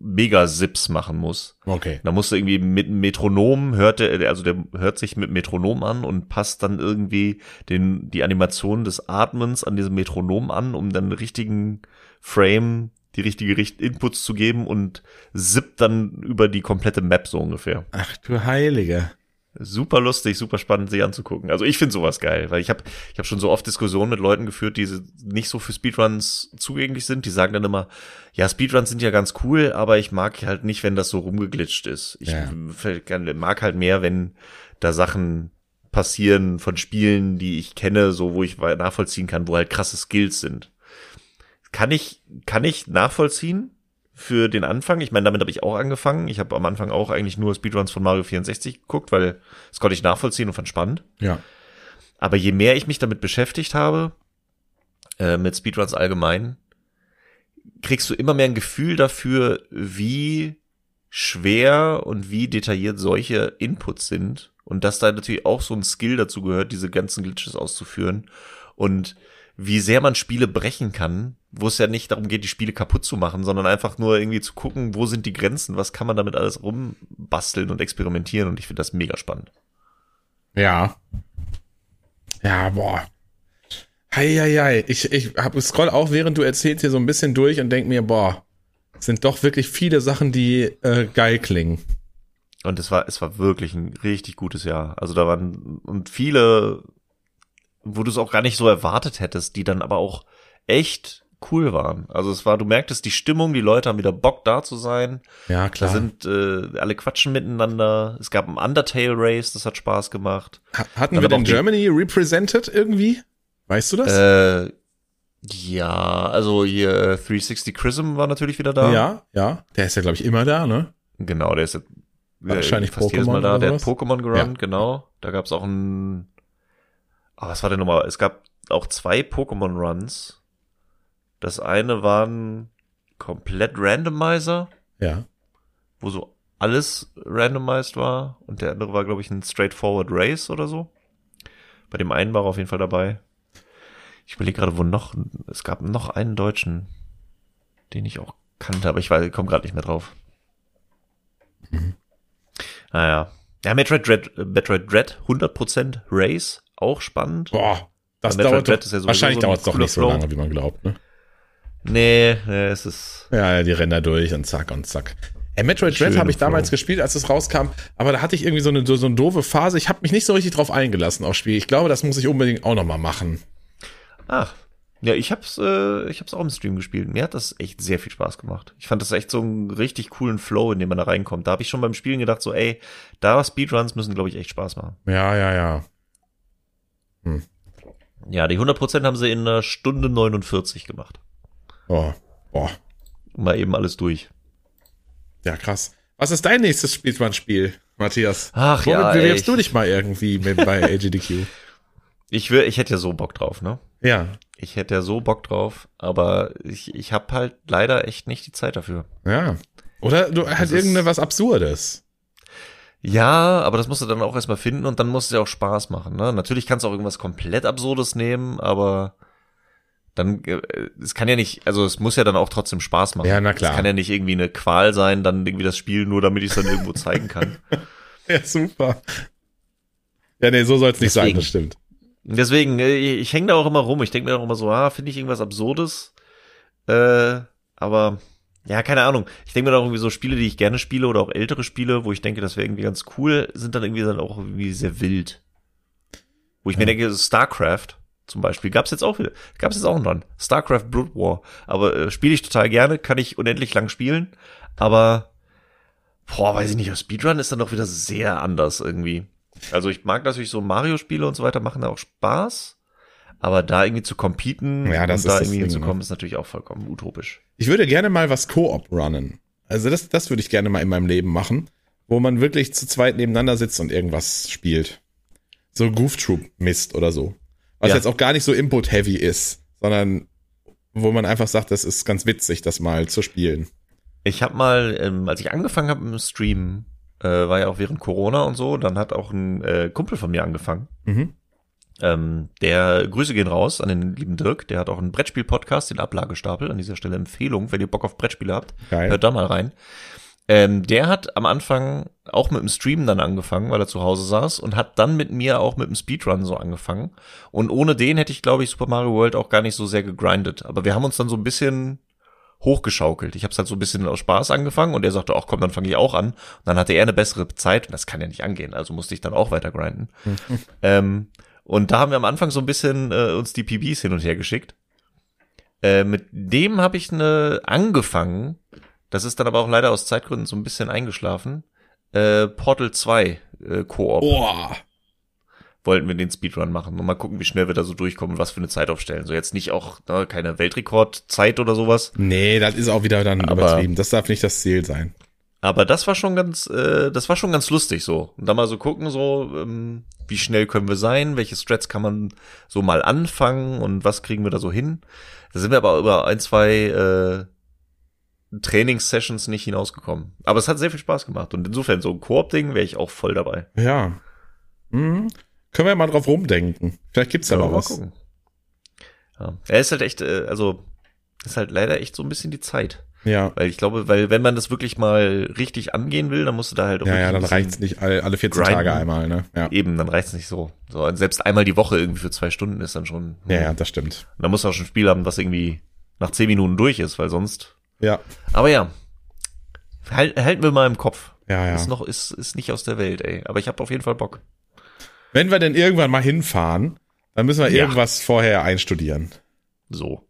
mega Sips machen muss. Okay. Da musst du irgendwie mit einem Metronom hört der, also der hört sich mit Metronom an und passt dann irgendwie den, die Animation des Atmens an diesem Metronom an, um dann den richtigen Frame, die richtige Richt Inputs zu geben und zippt dann über die komplette Map so ungefähr. Ach du Heilige. Super lustig, super spannend, sich anzugucken. Also ich finde sowas geil, weil ich habe ich hab schon so oft Diskussionen mit Leuten geführt, die nicht so für Speedruns zugänglich sind. Die sagen dann immer, ja, Speedruns sind ja ganz cool, aber ich mag halt nicht, wenn das so rumgeglitscht ist. Ich Ja. mag halt mehr, wenn da Sachen passieren von Spielen, die ich kenne, so wo ich nachvollziehen kann, wo halt krasse Skills sind. Kann ich, kann ich nachvollziehen für den Anfang. Ich meine, damit habe ich auch angefangen. Ich habe am Anfang auch eigentlich nur Speedruns von Mario 64 geguckt, weil das konnte ich nachvollziehen und fand spannend. Ja. Aber je mehr ich mich damit beschäftigt habe, äh, mit Speedruns allgemein, kriegst du immer mehr ein Gefühl dafür, wie schwer und wie detailliert solche Inputs sind. Und dass da natürlich auch so ein Skill dazu gehört, diese ganzen Glitches auszuführen. Und wie sehr man Spiele brechen kann, wo es ja nicht darum geht, die Spiele kaputt zu machen, sondern einfach nur irgendwie zu gucken, wo sind die Grenzen, was kann man damit alles rumbasteln und experimentieren. Und ich finde das mega spannend. Ja. Ja, boah. Heieiei, ich, ich hab, scroll auch, während du erzählst, hier so ein bisschen durch und denk mir, boah, es sind doch wirklich viele Sachen, die äh, geil klingen. Und es war, es war wirklich ein richtig gutes Jahr. Also da waren und viele, wo du es auch gar nicht so erwartet hättest, die dann aber auch echt cool waren. Also es war, du merktest die Stimmung, die Leute haben wieder Bock da zu sein. Ja, klar. Da sind äh, alle quatschen miteinander. Es gab ein Undertale Race, das hat Spaß gemacht. Ha- Hatten Dann wir die- Germany represented irgendwie? Weißt du das? Äh, ja, also hier äh, 360 Chrism war natürlich wieder da. ja, ja. Der ist ja, glaube ich, immer da, ne? Genau, der ist jetzt äh, Wahrscheinlich fast jedes Mal da. Der hat? Pokémon gerannt, genau. Da gab es auch ein. Oh, was war denn nochmal? Es gab auch zwei Pokémon Runs. Das eine waren komplett Randomizer, Ja. wo so alles randomized war. Und der andere war, glaube ich, ein Straightforward Race oder so. Bei dem einen war er auf jeden Fall dabei. Ich überlege gerade, wo noch. Es gab noch einen Deutschen, den ich auch kannte, aber ich weiß, komme gerade nicht mehr drauf. Naja. Ja, Metroid Dread, äh, Metroid Dread 100% Race, auch spannend. Boah, das Metroid dauert Dread doch, ist ja wahrscheinlich so dauert es doch nicht so lange, wie man glaubt, ne? Nee, nee, es ist. Ja, die rennen da durch und zack und zack. Ey, Metroid Dread habe ich damals Flow. gespielt, als es rauskam, aber da hatte ich irgendwie so eine, so, so eine doofe Phase. Ich habe mich nicht so richtig drauf eingelassen aufs Spiel. Ich glaube, das muss ich unbedingt auch noch mal machen. Ach. Ja, ich hab's, äh, ich hab's auch im Stream gespielt. Mir hat das echt sehr viel Spaß gemacht. Ich fand das echt so einen richtig coolen Flow, in dem man da reinkommt. Da habe ich schon beim Spielen gedacht, so, ey, da Speedruns müssen, glaube ich, echt Spaß machen. Ja, ja, ja. Ja, die 100% haben sie in einer Stunde 49 gemacht. Oh, boah. Mal eben alles durch. Ja, krass. Was ist dein nächstes Speedrun-Spiel, Matthias? Ach Womit ja, bewirbst du dich mal irgendwie mit, bei AGDQ? Ich will, ich hätte ja so Bock drauf, ne? Ja, Ich hätte ja so Bock drauf, aber ich, ich habe halt leider echt nicht die Zeit dafür. ja. Oder du halt ist- irgendeine was Absurdes. Ja, aber das musst du dann auch erstmal finden und dann muss es ja auch Spaß machen. Ne? Natürlich kannst du auch irgendwas komplett Absurdes nehmen, aber dann, äh, es kann ja nicht, also es muss ja dann auch trotzdem Spaß machen. Ja, na klar. Es kann ja nicht irgendwie eine Qual sein, dann irgendwie das Spiel nur, damit ich es dann irgendwo zeigen kann. Ja, super. Ja, nee, so soll's nicht sein, Deswegen. das stimmt. Deswegen, äh, ich, ich hänge da auch immer rum. Ich denke mir auch immer so, ah, finde ich irgendwas Absurdes. Äh, aber ja, keine Ahnung. Ich denke mir auch irgendwie so Spiele, die ich gerne spiele oder auch ältere Spiele, wo ich denke, das wäre irgendwie ganz cool, sind dann irgendwie dann auch irgendwie sehr wild. Wo ich mir Ja. denke, StarCraft zum Beispiel gab's jetzt auch wieder, gab's jetzt auch einen Run. StarCraft Blood War. Aber äh, spiele ich total gerne, kann ich unendlich lang spielen. Aber boah, weiß ich nicht, Speedrun ist dann doch wieder sehr anders irgendwie. Also ich mag natürlich so Mario-Spiele und so weiter, machen da auch Spaß. Aber da irgendwie zu competen Ja, das und da irgendwie Ding, hinzukommen, ne? ist natürlich auch vollkommen utopisch. Ich würde gerne mal was Koop runnen. Also das, das würde ich gerne mal in meinem Leben machen, wo man wirklich zu zweit nebeneinander sitzt und irgendwas spielt. So Goof Troop Mist oder so. Was Ja. jetzt auch gar nicht so Input-heavy ist, sondern wo man einfach sagt, das ist ganz witzig, das mal zu spielen. Ich habe mal, ähm, als ich angefangen habe im Stream, äh, war ja auch während Corona und so, dann hat auch ein äh, Kumpel von mir angefangen. Mhm. Ähm, der Grüße gehen raus an den lieben Dirk, der hat auch einen Brettspiel-Podcast, den Ablagestapel. An dieser Stelle Empfehlung, wenn ihr Bock auf Brettspiele habt, Geil. hört da mal rein. Ähm, der hat am Anfang auch mit dem Stream dann angefangen, weil er zu Hause saß und hat dann mit mir auch mit dem Speedrun so angefangen. Und ohne den hätte ich, glaube ich, Super Mario World auch gar nicht so sehr gegrindet. Aber wir haben uns dann so ein bisschen hochgeschaukelt. Ich habe es halt so ein bisschen aus Spaß angefangen und er sagte, ach komm, dann fange ich auch an. Und dann hatte er eine bessere Zeit und das kann ja nicht angehen, also musste ich dann auch weiter grinden. ähm, und da haben wir am Anfang so ein bisschen äh, uns die PBs hin und her geschickt. Äh, mit dem habe ich eine angefangen. Das ist dann aber auch leider aus Zeitgründen so ein bisschen eingeschlafen. Äh, Portal 2 äh, Koop Boah. wollten wir den Speedrun machen und mal gucken, wie schnell wir da so durchkommen und was für eine Zeit aufstellen. So jetzt nicht auch ne, keine Weltrekordzeit oder sowas. Nee, das ist auch wieder dann Aber- übertrieben. Das darf nicht das Ziel sein. Aber das war schon ganz, äh, das war schon ganz lustig so. Und da mal so gucken, so, ähm, wie schnell können wir sein, welche Strats kann man so mal anfangen und was kriegen wir da so hin. Da sind wir aber über ein, zwei äh, Trainingssessions nicht hinausgekommen. Aber es hat sehr viel Spaß gemacht. Und insofern, so ein Koop-Ding wäre ich auch voll dabei. Ja. Mhm. Können wir mal drauf rumdenken. Vielleicht gibt's da Ja, noch was. Ja. Er ist halt echt, äh, also ist halt leider echt so ein bisschen die Zeit. Ja. Weil ich glaube, weil wenn man das wirklich mal richtig angehen will, dann musst du da halt auch Ja, ja, dann reicht's nicht alle, alle 14 grinden. Tage einmal, ne? Ja. Eben, dann reicht's nicht so. So, und selbst einmal die Woche irgendwie für zwei Stunden ist dann schon. Ja, ja, das stimmt. Da musst du auch schon ein Spiel haben, das irgendwie nach zehn Minuten durch ist, weil sonst. Ja. Aber ja. Halt, halten wir mal im Kopf. Ja, ja. Ist noch, ist, ist nicht aus der Welt, ey. Aber ich habe auf jeden Fall Bock. Wenn wir denn irgendwann mal hinfahren, dann müssen wir Ja. irgendwas vorher einstudieren. So.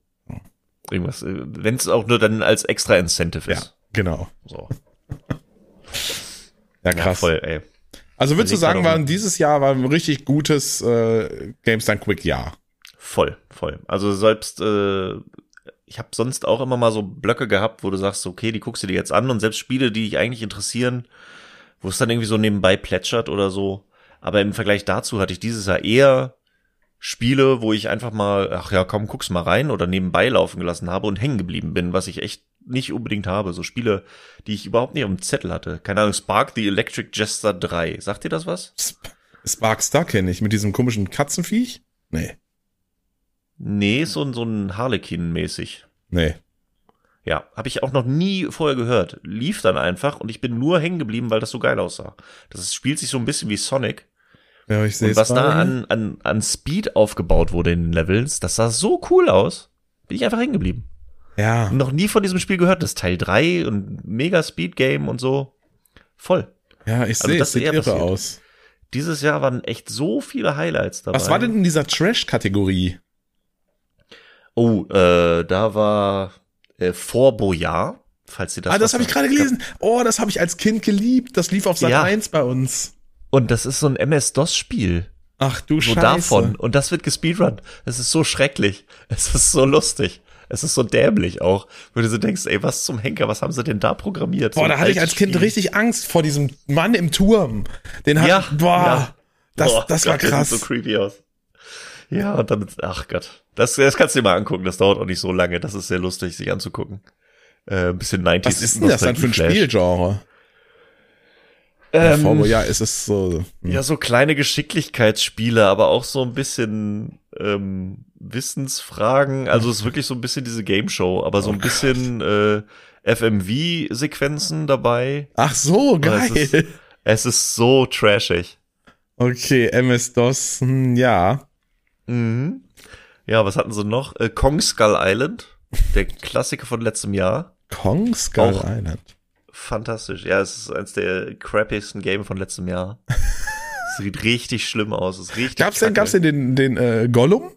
Irgendwas, wenn es auch nur dann als extra Incentive Ja, ist. genau. So. Ja, Ja, krass. voll, ey. Also würdest du sagen, war dieses Jahr war ein richtig gutes äh, Games Done Quick Jahr. Voll, voll. Also selbst, äh, ich habe sonst auch immer mal so Blöcke gehabt, wo du sagst, okay, die guckst du dir jetzt an und selbst Spiele, die dich eigentlich interessieren, wo es dann irgendwie so nebenbei plätschert oder so. Aber im Vergleich dazu hatte ich dieses Jahr eher Spiele, wo ich einfach mal, ach ja, komm, guck's mal rein oder nebenbei laufen gelassen habe und hängen geblieben bin, was ich echt nicht unbedingt habe. So Spiele, die ich überhaupt nicht auf dem Zettel hatte. Keine Ahnung, Spark the Electric Jester 3. Sagt dir das was? Sp Sparkstar kenne ich mit diesem komischen Katzenviech? Nee. Nee, so, ein- so ein Harlequin-mäßig. Nee. Ja, habe ich auch noch nie vorher gehört. Lief dann einfach und ich bin nur hängen geblieben, weil das so geil aussah. Das ist, spielt sich so ein bisschen wie Sonic. Ja, ich sehe Und was da an, an, an Speed aufgebaut wurde in den Levels, das sah so cool aus. Bin ich einfach hängen geblieben. Ja. Noch nie von diesem Spiel gehört. Das ist Teil 3 und mega Speed Game und so. Voll. Ja, ich Also sehe, das es sieht irre passiert. aus. Dieses Jahr waren echt so viele Highlights dabei. Was war denn in dieser Trash-Kategorie? Oh, äh, da war äh, Vor Boyard, falls ihr das ah, das habe ich gerade gelesen. Oh, das habe ich als Kind geliebt. Das lief auf Sat Ja. 1 bei uns. Und das ist so ein MS-DOS-Spiel. Ach du So Scheiße. davon. Und das wird gespeedrun. Es ist so schrecklich. Es ist so lustig. Es ist so dämlich auch. Wo du so denkst, ey, was zum Henker, was haben sie denn da programmiert? So Boah, ein da hatte ich als Kind Spiel. richtig Angst vor diesem Mann im Turm. Den hat, Ja, boah, ja. das, Boah, das war Gott, krass. sieht so creepy aus. Ja, und dann, ach Gott. Das, das kannst du dir mal angucken. Das dauert auch nicht so lange. Das ist sehr lustig, sich anzugucken. Äh, ein bisschen 90s. Was ist denn das dann für ein Nostalgie-Flash. Spielgenre? ja, Ähm, Vorbo, ja, es ist so. hm. Ja, so kleine Geschicklichkeitsspiele, aber auch so ein bisschen ähm, Wissensfragen. Also es ist wirklich so ein bisschen diese Game Show, aber so Oh ein bisschen äh, FMV-Sequenzen dabei. Ach so, geil. Es ist, es ist so trashig. Okay, MS-DOS, ja. Mhm. Ja, was hatten sie noch? Äh, Kong Skull Island, der Klassiker von letztem Jahr. Kong Skull Auch- Island. Fantastisch. Ja, es ist eins der crappigsten Game von letztem Jahr. Sieht richtig schlimm aus. Es ist richtig Gab's denn, gab's denn den, den äh, Gollum?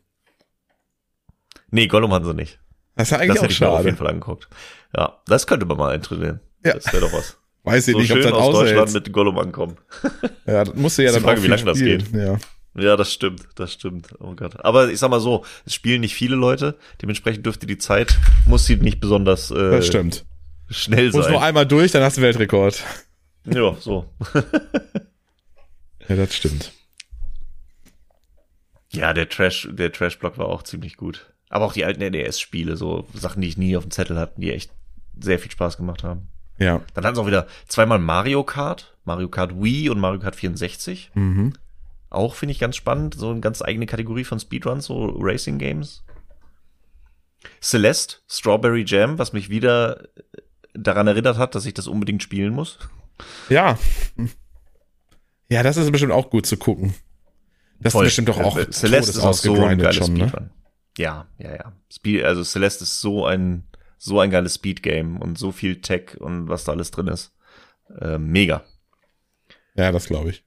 Nee, Gollum hatten sie nicht. Das ist ja Das eigentlich hätte auch ich mir auf jeden schade. Fall angeguckt. Ja, das könnte man mal eintrainieren. Ja. Das wäre doch was. Weiß ich So nicht, ob das aus Deutschland aushält. mit Gollum ankommen. Ja, das musst du ja Ist dann Frage, auch wie lange das geht. Ja. Ja, das stimmt, das stimmt. Oh Gott. Aber ich sag mal so, es spielen nicht viele Leute, dementsprechend dürfte die Zeit, muss sie nicht besonders äh, Das stimmt. schnell Muss sein. nur einmal durch, dann hast du Weltrekord. Ja, so. Ja, das stimmt. Ja, der Trash, der Trash-Block war auch ziemlich gut. Aber auch die alten NES-Spiele, so Sachen, die ich nie auf dem Zettel hatte, die echt sehr viel Spaß gemacht haben. Ja. Dann hatten sie auch wieder zweimal Mario Kart, Mario Kart Wii und Mario Kart 64. Mhm. Auch finde ich ganz spannend, so eine ganz eigene Kategorie von Speedruns, so Racing Games. Celeste, Strawberry Jam, was mich wieder daran erinnert hat, dass ich das unbedingt spielen muss. Ja. Ja, das ist bestimmt auch gut zu gucken. Das Voll. ist bestimmt doch auch Äh, Celeste ist auch so ein geiles schon, ne? Speedrun. Ja, ja, ja. Speed, also Celeste ist so ein so ein geiles Speed-Game und so viel Tech und was da alles drin ist. Äh, mega. Ja, das glaube ich.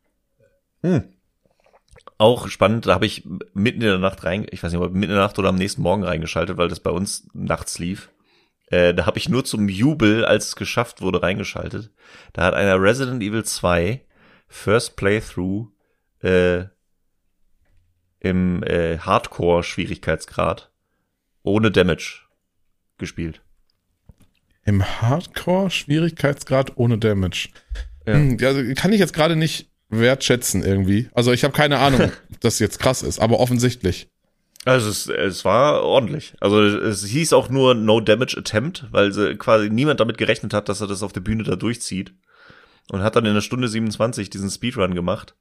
Auch spannend, da habe ich mitten in der Nacht rein, ich weiß nicht, ob mitten in der Nacht oder am nächsten Morgen reingeschaltet, weil das bei uns nachts lief. Äh, da habe ich nur zum Jubel, als es geschafft wurde, reingeschaltet. Da hat einer Resident Evil 2 First Playthrough äh, im äh, Hardcore-Schwierigkeitsgrad ohne Damage gespielt. Im Hardcore-Schwierigkeitsgrad ohne Damage. Ja. Hm, also kann ich jetzt gerade nicht wertschätzen irgendwie. Also ich habe keine Ahnung, ob das jetzt krass ist, aber offensichtlich. Also es, es war ordentlich. Also es hieß auch nur No Damage Attempt, weil quasi niemand damit gerechnet hat, dass er das auf der Bühne da durchzieht. Und hat dann in der Stunde 27 diesen Speedrun gemacht.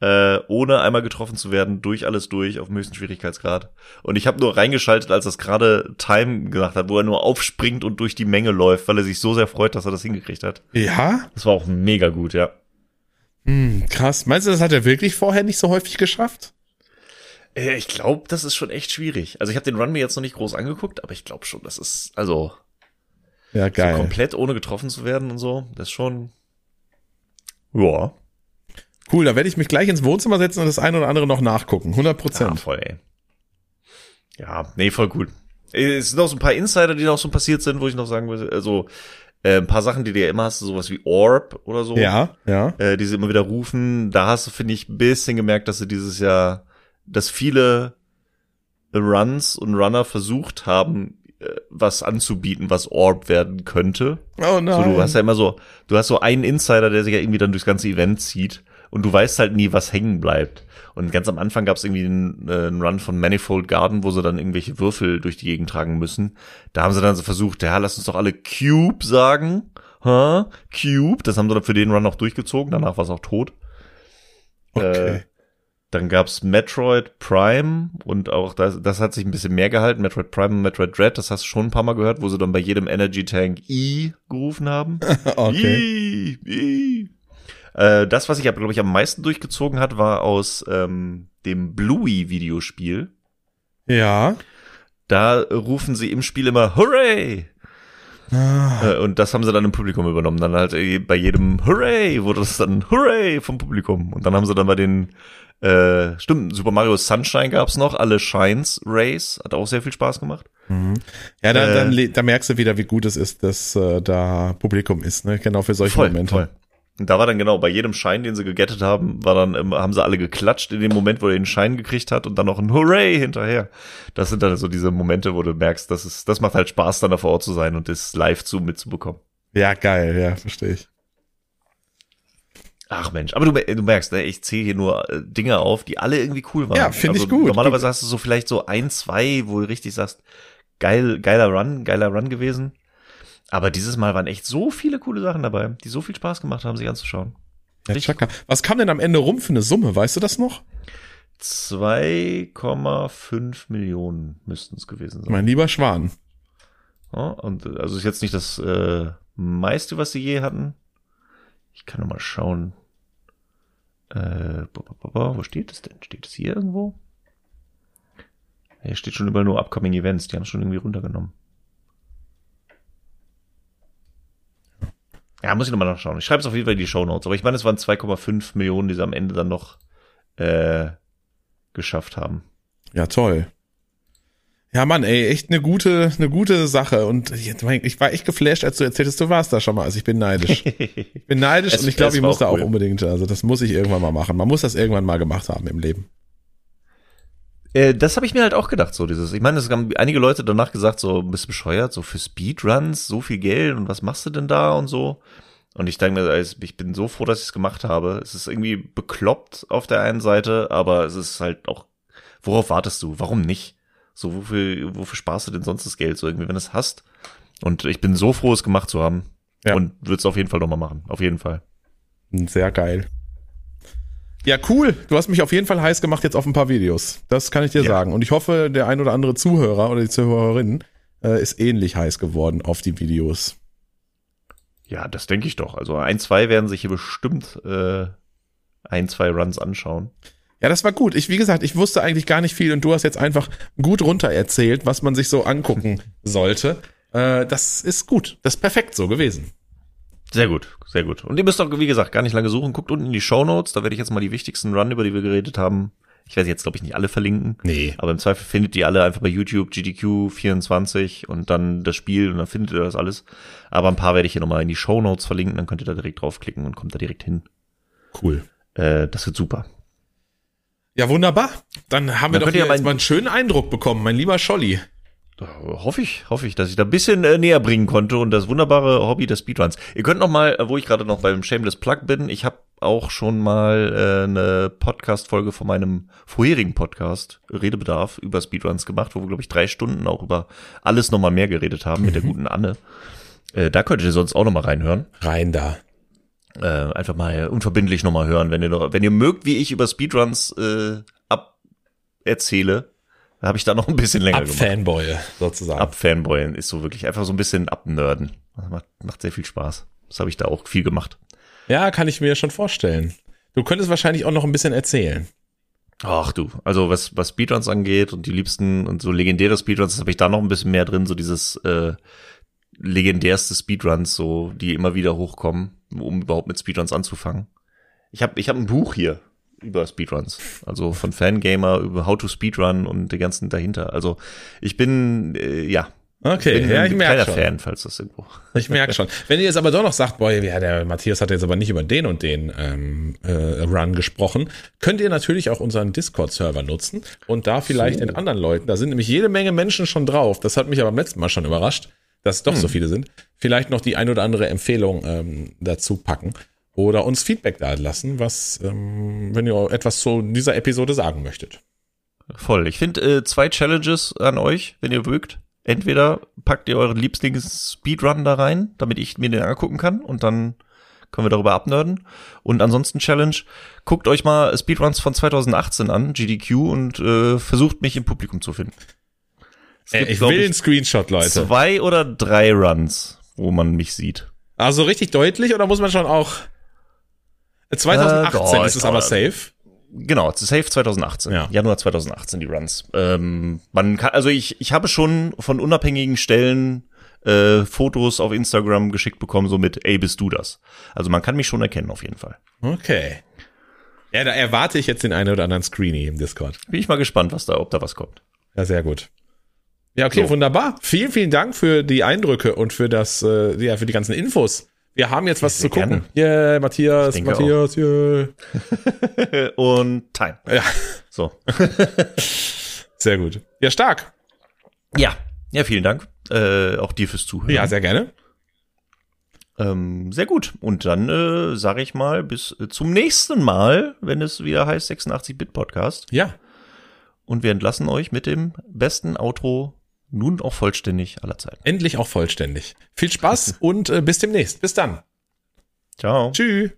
äh, ohne einmal getroffen zu werden, durch alles durch, auf dem höchsten Schwierigkeitsgrad. Und ich habe nur reingeschaltet, als das gerade Time gesagt hat, wo er nur aufspringt und durch die Menge läuft, weil er sich so sehr freut, dass er das hingekriegt hat. Ja? Das war auch mega gut, ja. Hm, krass. Meinst du, das hat er wirklich vorher nicht so häufig geschafft? Äh, Ich glaube, das ist schon echt schwierig. Also ich habe den Run mir jetzt noch nicht groß angeguckt, aber ich glaube schon, das ist also Ja, so geil. komplett ohne getroffen zu werden und so, das ist schon ja, Cool, da werde ich mich gleich ins Wohnzimmer setzen und das eine oder andere noch nachgucken. 100 ja Prozent. voll, ey. Ja, nee, voll gut. Äh, Es sind noch so ein paar Insider, die noch so passiert sind, wo ich noch sagen würde, also äh, ein paar Sachen, die du ja immer hast, sowas wie Orb oder so. Ja, ja. äh, die sie immer wieder rufen. Da hast du, finde ich, ein bisschen gemerkt, dass sie dieses Jahr, dass viele Runs und Runner versucht haben, äh, was anzubieten, was Orb werden könnte. Oh nein. So, du hast ja immer so, du hast so einen Insider, der sich ja irgendwie dann durchs ganze Event zieht und du weißt halt nie, was hängen bleibt. Und ganz am Anfang gab es irgendwie einen, äh, einen Run von Manifold Garden, wo sie dann irgendwelche Würfel durch die Gegend tragen müssen. Da haben sie dann so versucht, ja, lass uns doch alle Cube sagen. Ha? Cube. Das haben sie dann für den Run auch durchgezogen. Danach war es auch tot. okay. Äh, dann gab's Metroid Prime und auch das, das hat sich ein bisschen mehr gehalten. Metroid Prime und Metroid Dread, das hast du schon ein paar Mal gehört, wo sie dann bei jedem Energy Tank I gerufen haben. okay. I, I. Äh, das, was ich aber, glaube ich, am meisten durchgezogen hat, war aus ähm, dem Bluey-Videospiel. Ja. Da rufen sie im Spiel immer Hooray! Ah, Äh, und das haben sie dann im Publikum übernommen. Dann halt äh, bei jedem Hooray wurde das dann Hooray vom Publikum. Und dann haben sie dann bei den äh, stimmt, Super Mario Sunshine gab's noch, alle Shines Race, hat auch sehr viel Spaß gemacht. Ja, da, Äh. dann, da merkst du wieder, wie gut es ist, dass äh, da Publikum ist, ne? Genau für solche Momente. Und da war dann genau, bei jedem Schein, den sie gegettet haben, war dann, ähm, haben sie alle geklatscht in dem Moment, wo er den Schein gekriegt hat und dann noch ein Hooray hinterher. Das sind dann so diese Momente, wo du merkst, dass es, das macht halt Spaß, dann da vor Ort zu sein und das live zu mitzubekommen. Ja, geil, ja, verstehe ich. Ach Mensch, aber du, du merkst, ne, ich zähle hier nur äh, Dinge auf, die alle irgendwie cool waren. Ja, finde ich Also gut. Normalerweise hast du so vielleicht so ein, zwei, wo du richtig sagst, geil, geiler Run, geiler Run gewesen. Aber dieses Mal waren echt so viele coole Sachen dabei, die so viel Spaß gemacht haben, sich anzuschauen. Ja, Chaka. Was kam denn am Ende rum für eine Summe? Weißt du das noch? 2,5 Millionen müssten es gewesen sein. Mein lieber Schwan. Ja, und äh, also ist jetzt nicht das äh, meiste, was sie je hatten. Ich kann noch mal schauen. Äh, wo steht es denn? Steht es hier irgendwo? Hier steht schon überall nur Upcoming Events. Die haben es schon irgendwie runtergenommen. Ja, muss ich nochmal nachschauen. Ich schreibe es auf jeden Fall in die Show Notes. Aber ich meine, es waren 2,5 Millionen, die sie am Ende dann noch äh, geschafft haben. Ja, toll. Ja, Mann, ey, echt eine gute, eine gute Sache. Und ich war echt geflasht, als du erzähltest, du warst da schon mal. Also ich bin neidisch. Ich bin neidisch Es- und ich glaube, ich muss auch da auch cool. unbedingt, also das muss ich irgendwann mal machen. Man muss das irgendwann mal gemacht haben im Leben. Äh, das habe ich mir halt auch gedacht, so dieses. Ich meine, es haben einige Leute danach gesagt, so bist du bescheuert, so für Speedruns, so viel Geld und was machst du denn da und so. Und ich denke mir, also, ich bin so froh, dass ich es gemacht habe. Es ist irgendwie bekloppt auf der einen Seite, aber es ist halt auch, worauf wartest du? Warum nicht? So, wofür, wofür sparst du denn sonst das Geld? So irgendwie, wenn du es hast. Und ich bin so froh, es gemacht zu haben. Ja. Und würde es auf jeden Fall nochmal machen. Auf jeden Fall. Sehr geil. Ja, cool. Du hast mich auf jeden Fall heiß gemacht jetzt auf ein paar Videos. Das kann ich dir Ja. sagen. Und ich hoffe, der ein oder andere Zuhörer oder die Zuhörerin äh, ist ähnlich heiß geworden auf die Videos. Ja, das denke ich doch. Also ein, zwei werden sich hier bestimmt äh, ein, zwei Runs anschauen. Ja, das war gut. Ich, wie gesagt, ich wusste eigentlich gar nicht viel und du hast jetzt einfach gut runter erzählt, was man sich so angucken sollte. Äh, das ist gut. Das ist perfekt so gewesen. Sehr gut, sehr gut. Und ihr müsst auch, wie gesagt, gar nicht lange suchen. Guckt unten in die Show Notes. Da werde ich jetzt mal die wichtigsten Run, über die wir geredet haben. Ich werde jetzt, glaube ich, nicht alle verlinken. Nee. Aber im Zweifel findet ihr alle einfach bei YouTube GDQ24 und dann das Spiel und dann findet ihr das alles. Aber ein paar werde ich hier nochmal in die Show Notes verlinken. Dann könnt ihr da direkt draufklicken und kommt da direkt hin. Cool. Äh, das wird super. Ja, wunderbar. Dann haben wir Dann doch könnt hier ihr jetzt mal einen schönen Eindruck bekommen, mein lieber Scholli. Hoffe ich, hoffe ich, dass ich da ein bisschen äh, näher bringen konnte und das wunderbare Hobby des Speedruns. Ihr könnt noch mal, äh, wo ich gerade noch beim Shameless Plug bin, ich habe auch schon mal äh, eine Podcast-Folge von meinem vorherigen Podcast, Redebedarf, über Speedruns gemacht, wo wir, glaube ich, drei Stunden auch über alles noch mal mehr geredet haben mit der guten Anne. Äh, da könnt ihr sonst auch noch mal reinhören. Rein da. Äh, einfach mal unverbindlich nochmal hören, wenn ihr noch, wenn ihr mögt, wie ich über Speedruns äh, ab erzähle, habe ich da noch ein bisschen länger Ab gemacht. Fanboy sozusagen. Ab Fanboyen ist so wirklich einfach so ein bisschen abnörden. Das macht, macht sehr viel Spaß. Das habe ich da auch viel gemacht. Ja, kann ich mir schon vorstellen. Du könntest wahrscheinlich auch noch ein bisschen erzählen. Ach du, also was, was Speedruns angeht und die liebsten und so legendäre Speedruns, das habe ich da noch ein bisschen mehr drin, so dieses äh, legendärste Speedruns, so die immer wieder hochkommen, um überhaupt mit Speedruns anzufangen. Ich habe ich hab ein Buch hier über Speedruns, also von Fangamer über How to Speedrun und die ganzen dahinter. Also ich bin äh, ja Okay, bin ja, ich merke schon. Fan, falls das irgendwo. Ich merke schon. Wenn ihr jetzt aber doch noch sagt, boah, ja, der Matthias hat jetzt aber nicht über den und den ähm, äh, Run gesprochen, könnt ihr natürlich auch unseren Discord-Server nutzen und da vielleicht den anderen Leuten, da sind nämlich jede Menge Menschen schon drauf, das hat mich aber beim letzten Mal schon überrascht, dass es doch so viele sind, vielleicht noch die ein oder andere Empfehlung ähm, dazu packen oder uns Feedback da lassen, was, ähm, wenn ihr etwas zu dieser Episode sagen möchtet. Voll. Ich finde äh, zwei Challenges an euch, wenn ihr mögt. Entweder packt ihr euren Lieblings-Speedrun da rein, damit ich mir den angucken kann und dann können wir darüber abnörden. Und ansonsten Challenge, guckt euch mal Speedruns von 2018 an, GDQ, und äh, versucht mich im Publikum zu finden. Äh, gibt, ich will einen Screenshot, Leute. zwei oder drei Runs, wo man mich sieht. Also richtig deutlich oder muss man schon auch 2018 Äh, doch, ist es aber safe. Genau, Safe 2018. Ja. Januar 2018 die Runs. Ähm, man kann, also ich, ich habe schon von unabhängigen Stellen äh, Fotos auf Instagram geschickt bekommen, so mit, ey, bist du das? Also man kann mich schon erkennen auf jeden Fall. Okay. Ja, da erwarte ich jetzt den einen oder anderen Screenie im Discord. Bin ich mal gespannt, was da, ob da was kommt. Ja, sehr gut. Ja, okay, So. wunderbar. Vielen, vielen Dank für die Eindrücke und für das, äh, ja, für die ganzen Infos. Wir haben jetzt was zu gucken. gerne. Yeah, Matthias, Matthias, yeah. Und Time. Ja, So. sehr gut. Ja, stark. Ja. Ja, vielen Dank. Äh, auch dir fürs Zuhören. Ja, sehr gerne. Ähm, sehr gut. Und dann äh, sage ich mal bis äh, zum nächsten Mal, wenn es wieder heißt 86-Bit-Podcast. Ja, Und wir entlassen euch mit dem besten Outro nun auch vollständig aller Zeiten. Endlich auch vollständig. Viel Spaß und äh, bis demnächst. Bis dann. Ciao. Tschüss.